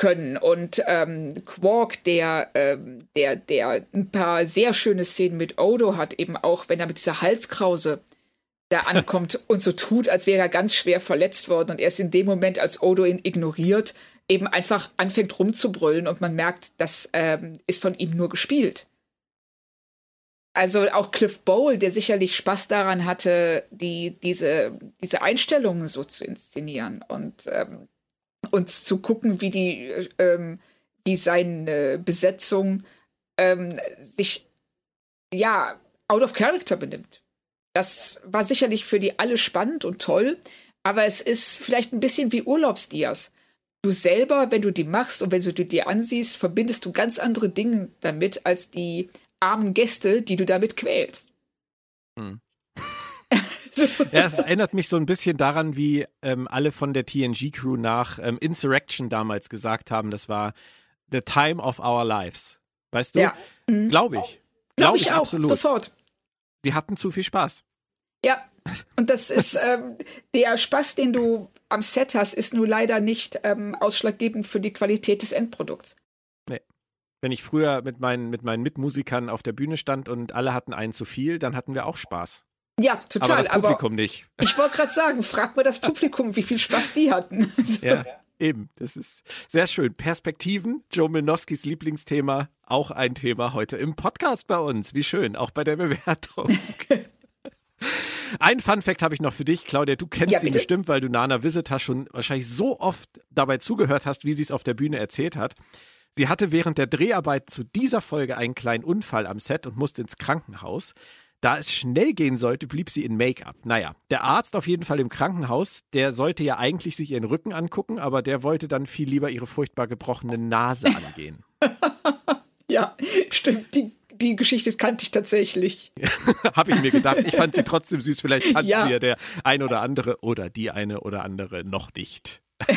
können. Und ähm, Quark, der, ähm, der, der ein paar sehr schöne Szenen mit Odo hat, eben auch, wenn er mit dieser Halskrause da ankommt und so tut, als wäre er ganz schwer verletzt worden und erst in dem Moment, als Odo ihn ignoriert, eben einfach anfängt rumzubrüllen und man merkt, das ähm, ist von ihm nur gespielt. Also auch Cliff Bowl, der sicherlich Spaß daran hatte, die, diese, diese Einstellungen so zu inszenieren und, ähm, und zu gucken, wie die, ähm, wie seine Besetzung ähm, sich ja out of character benimmt. Das war sicherlich für die alle spannend und toll, aber es ist vielleicht ein bisschen wie Urlaubsdias du selber, wenn du die machst und wenn du die ansiehst, verbindest du ganz andere Dinge damit als die armen Gäste, die du damit quälst. Hm. Ja, es erinnert mich so ein bisschen daran, wie ähm, alle von der TNG-Crew nach ähm, Insurrection damals gesagt haben, das war The Time of Our Lives. Weißt du? Ja. Mhm. Glaube ich. Glaube Glaub ich, ich, auch, absolut. sofort. Sie hatten zu viel Spaß. Ja, und das ist ähm, der Spaß, den du am Set hast, ist nur leider nicht ähm, ausschlaggebend für die Qualität des Endprodukts. Nee. Wenn ich früher mit meinen, mit meinen Mitmusikern auf der Bühne stand und alle hatten einen zu viel, dann hatten wir auch Spaß. Ja, total. Aber das Publikum aber nicht. Ich wollte gerade sagen, frag mal das Publikum, wie viel Spaß die hatten. ja, eben. Das ist sehr schön. Perspektiven, Joe Minowskis Lieblingsthema, auch ein Thema heute im Podcast bei uns. Wie schön, auch bei der Bewertung. Ein Fun Fact habe ich noch für dich, Claudia. Du kennst ja, sie bestimmt, weil du Nana Visitor schon wahrscheinlich so oft dabei zugehört hast, wie sie es auf der Bühne erzählt hat. Sie hatte während der Dreharbeit zu dieser Folge einen kleinen Unfall am Set und musste ins Krankenhaus. Da es schnell gehen sollte, blieb sie in Make-up. Naja, der Arzt auf jeden Fall im Krankenhaus, der sollte ja eigentlich sich ihren Rücken angucken, aber der wollte dann viel lieber ihre furchtbar gebrochene Nase angehen. ja, stimmt. Die, die Geschichte kannte ich tatsächlich. Habe ich mir gedacht. Ich fand sie trotzdem süß. Vielleicht kannte ja. sie ja der ein oder andere oder die eine oder andere noch nicht.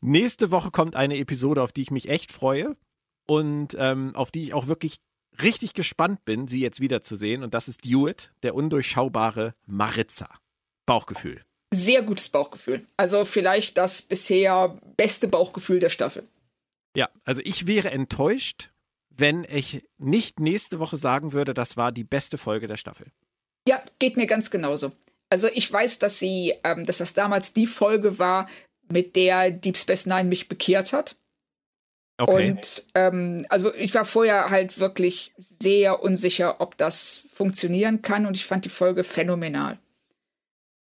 Nächste Woche kommt eine Episode, auf die ich mich echt freue und ähm, auf die ich auch wirklich richtig gespannt bin, sie jetzt wiederzusehen. Und das ist Dewitt, der undurchschaubare Maritza. Bauchgefühl. Sehr gutes Bauchgefühl. Also vielleicht das bisher beste Bauchgefühl der Staffel. Ja, also ich wäre enttäuscht, wenn ich nicht nächste Woche sagen würde, das war die beste Folge der Staffel. Ja, geht mir ganz genauso. Also ich weiß, dass sie, ähm, dass das damals die Folge war, mit der Deep Space Nine mich bekehrt hat. Okay. Und ähm, also ich war vorher halt wirklich sehr unsicher, ob das funktionieren kann und ich fand die Folge phänomenal.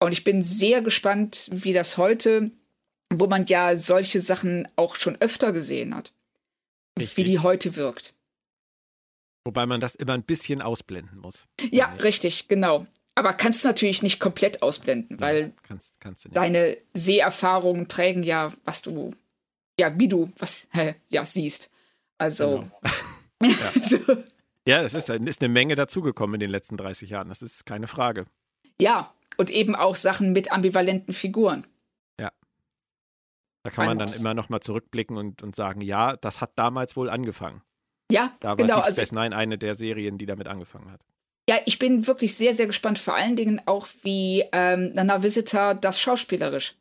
Und ich bin sehr gespannt, wie das heute, wo man ja solche Sachen auch schon öfter gesehen hat, Richtig. wie die heute wirkt. Wobei man das immer ein bisschen ausblenden muss. Ja, richtig, genau. Aber kannst du natürlich nicht komplett ausblenden, weil ja, kannst, kannst deine Seherfahrungen prägen ja, was du ja, wie du was hä, ja siehst. Also. Genau. ja. so. ja, es ist, ist eine Menge dazugekommen in den letzten 30 Jahren. Das ist keine Frage. Ja, und eben auch Sachen mit ambivalenten Figuren. Ja. Da kann man dann immer noch mal zurückblicken und, und sagen, ja, das hat damals wohl angefangen. Ja, da war genau. Deep Space also, Nine eine der Serien, die damit angefangen hat. Ja, ich bin wirklich sehr, sehr gespannt, vor allen Dingen auch, wie ähm, Nana Visitor das schauspielerisch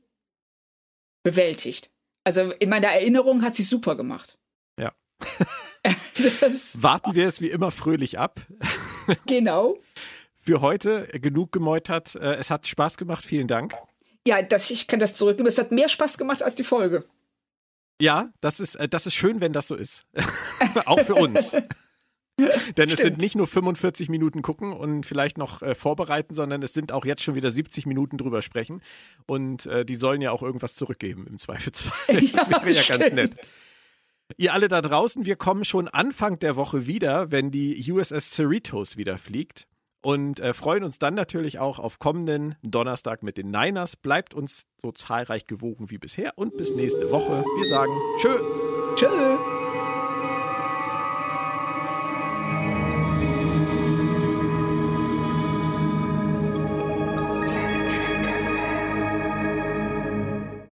bewältigt. Also in meiner Erinnerung hat sie super gemacht. Ja. Warten wir es wie immer fröhlich ab. genau. Für heute genug gemeutert. Äh, es hat Spaß gemacht. Vielen Dank. Ja, das, ich kann das zurücknehmen. Es hat mehr Spaß gemacht als die Folge. Ja, das ist, äh, das ist schön, wenn das so ist. Auch für uns. Denn es sind nicht nur 45 Minuten gucken und vielleicht noch äh, vorbereiten, sondern es sind auch jetzt schon wieder 70 Minuten drüber sprechen. Und äh, die sollen ja auch irgendwas zurückgeben im Zweifelsfall. Das wäre ja stimmt. ganz nett. Ihr alle da draußen, wir kommen schon Anfang der Woche wieder, wenn die USS Cerritos wieder fliegt. Und äh, freuen uns dann natürlich auch auf kommenden Donnerstag mit den Niners. Bleibt uns so zahlreich gewogen wie bisher und bis nächste Woche. Wir sagen Tschö. Tschö.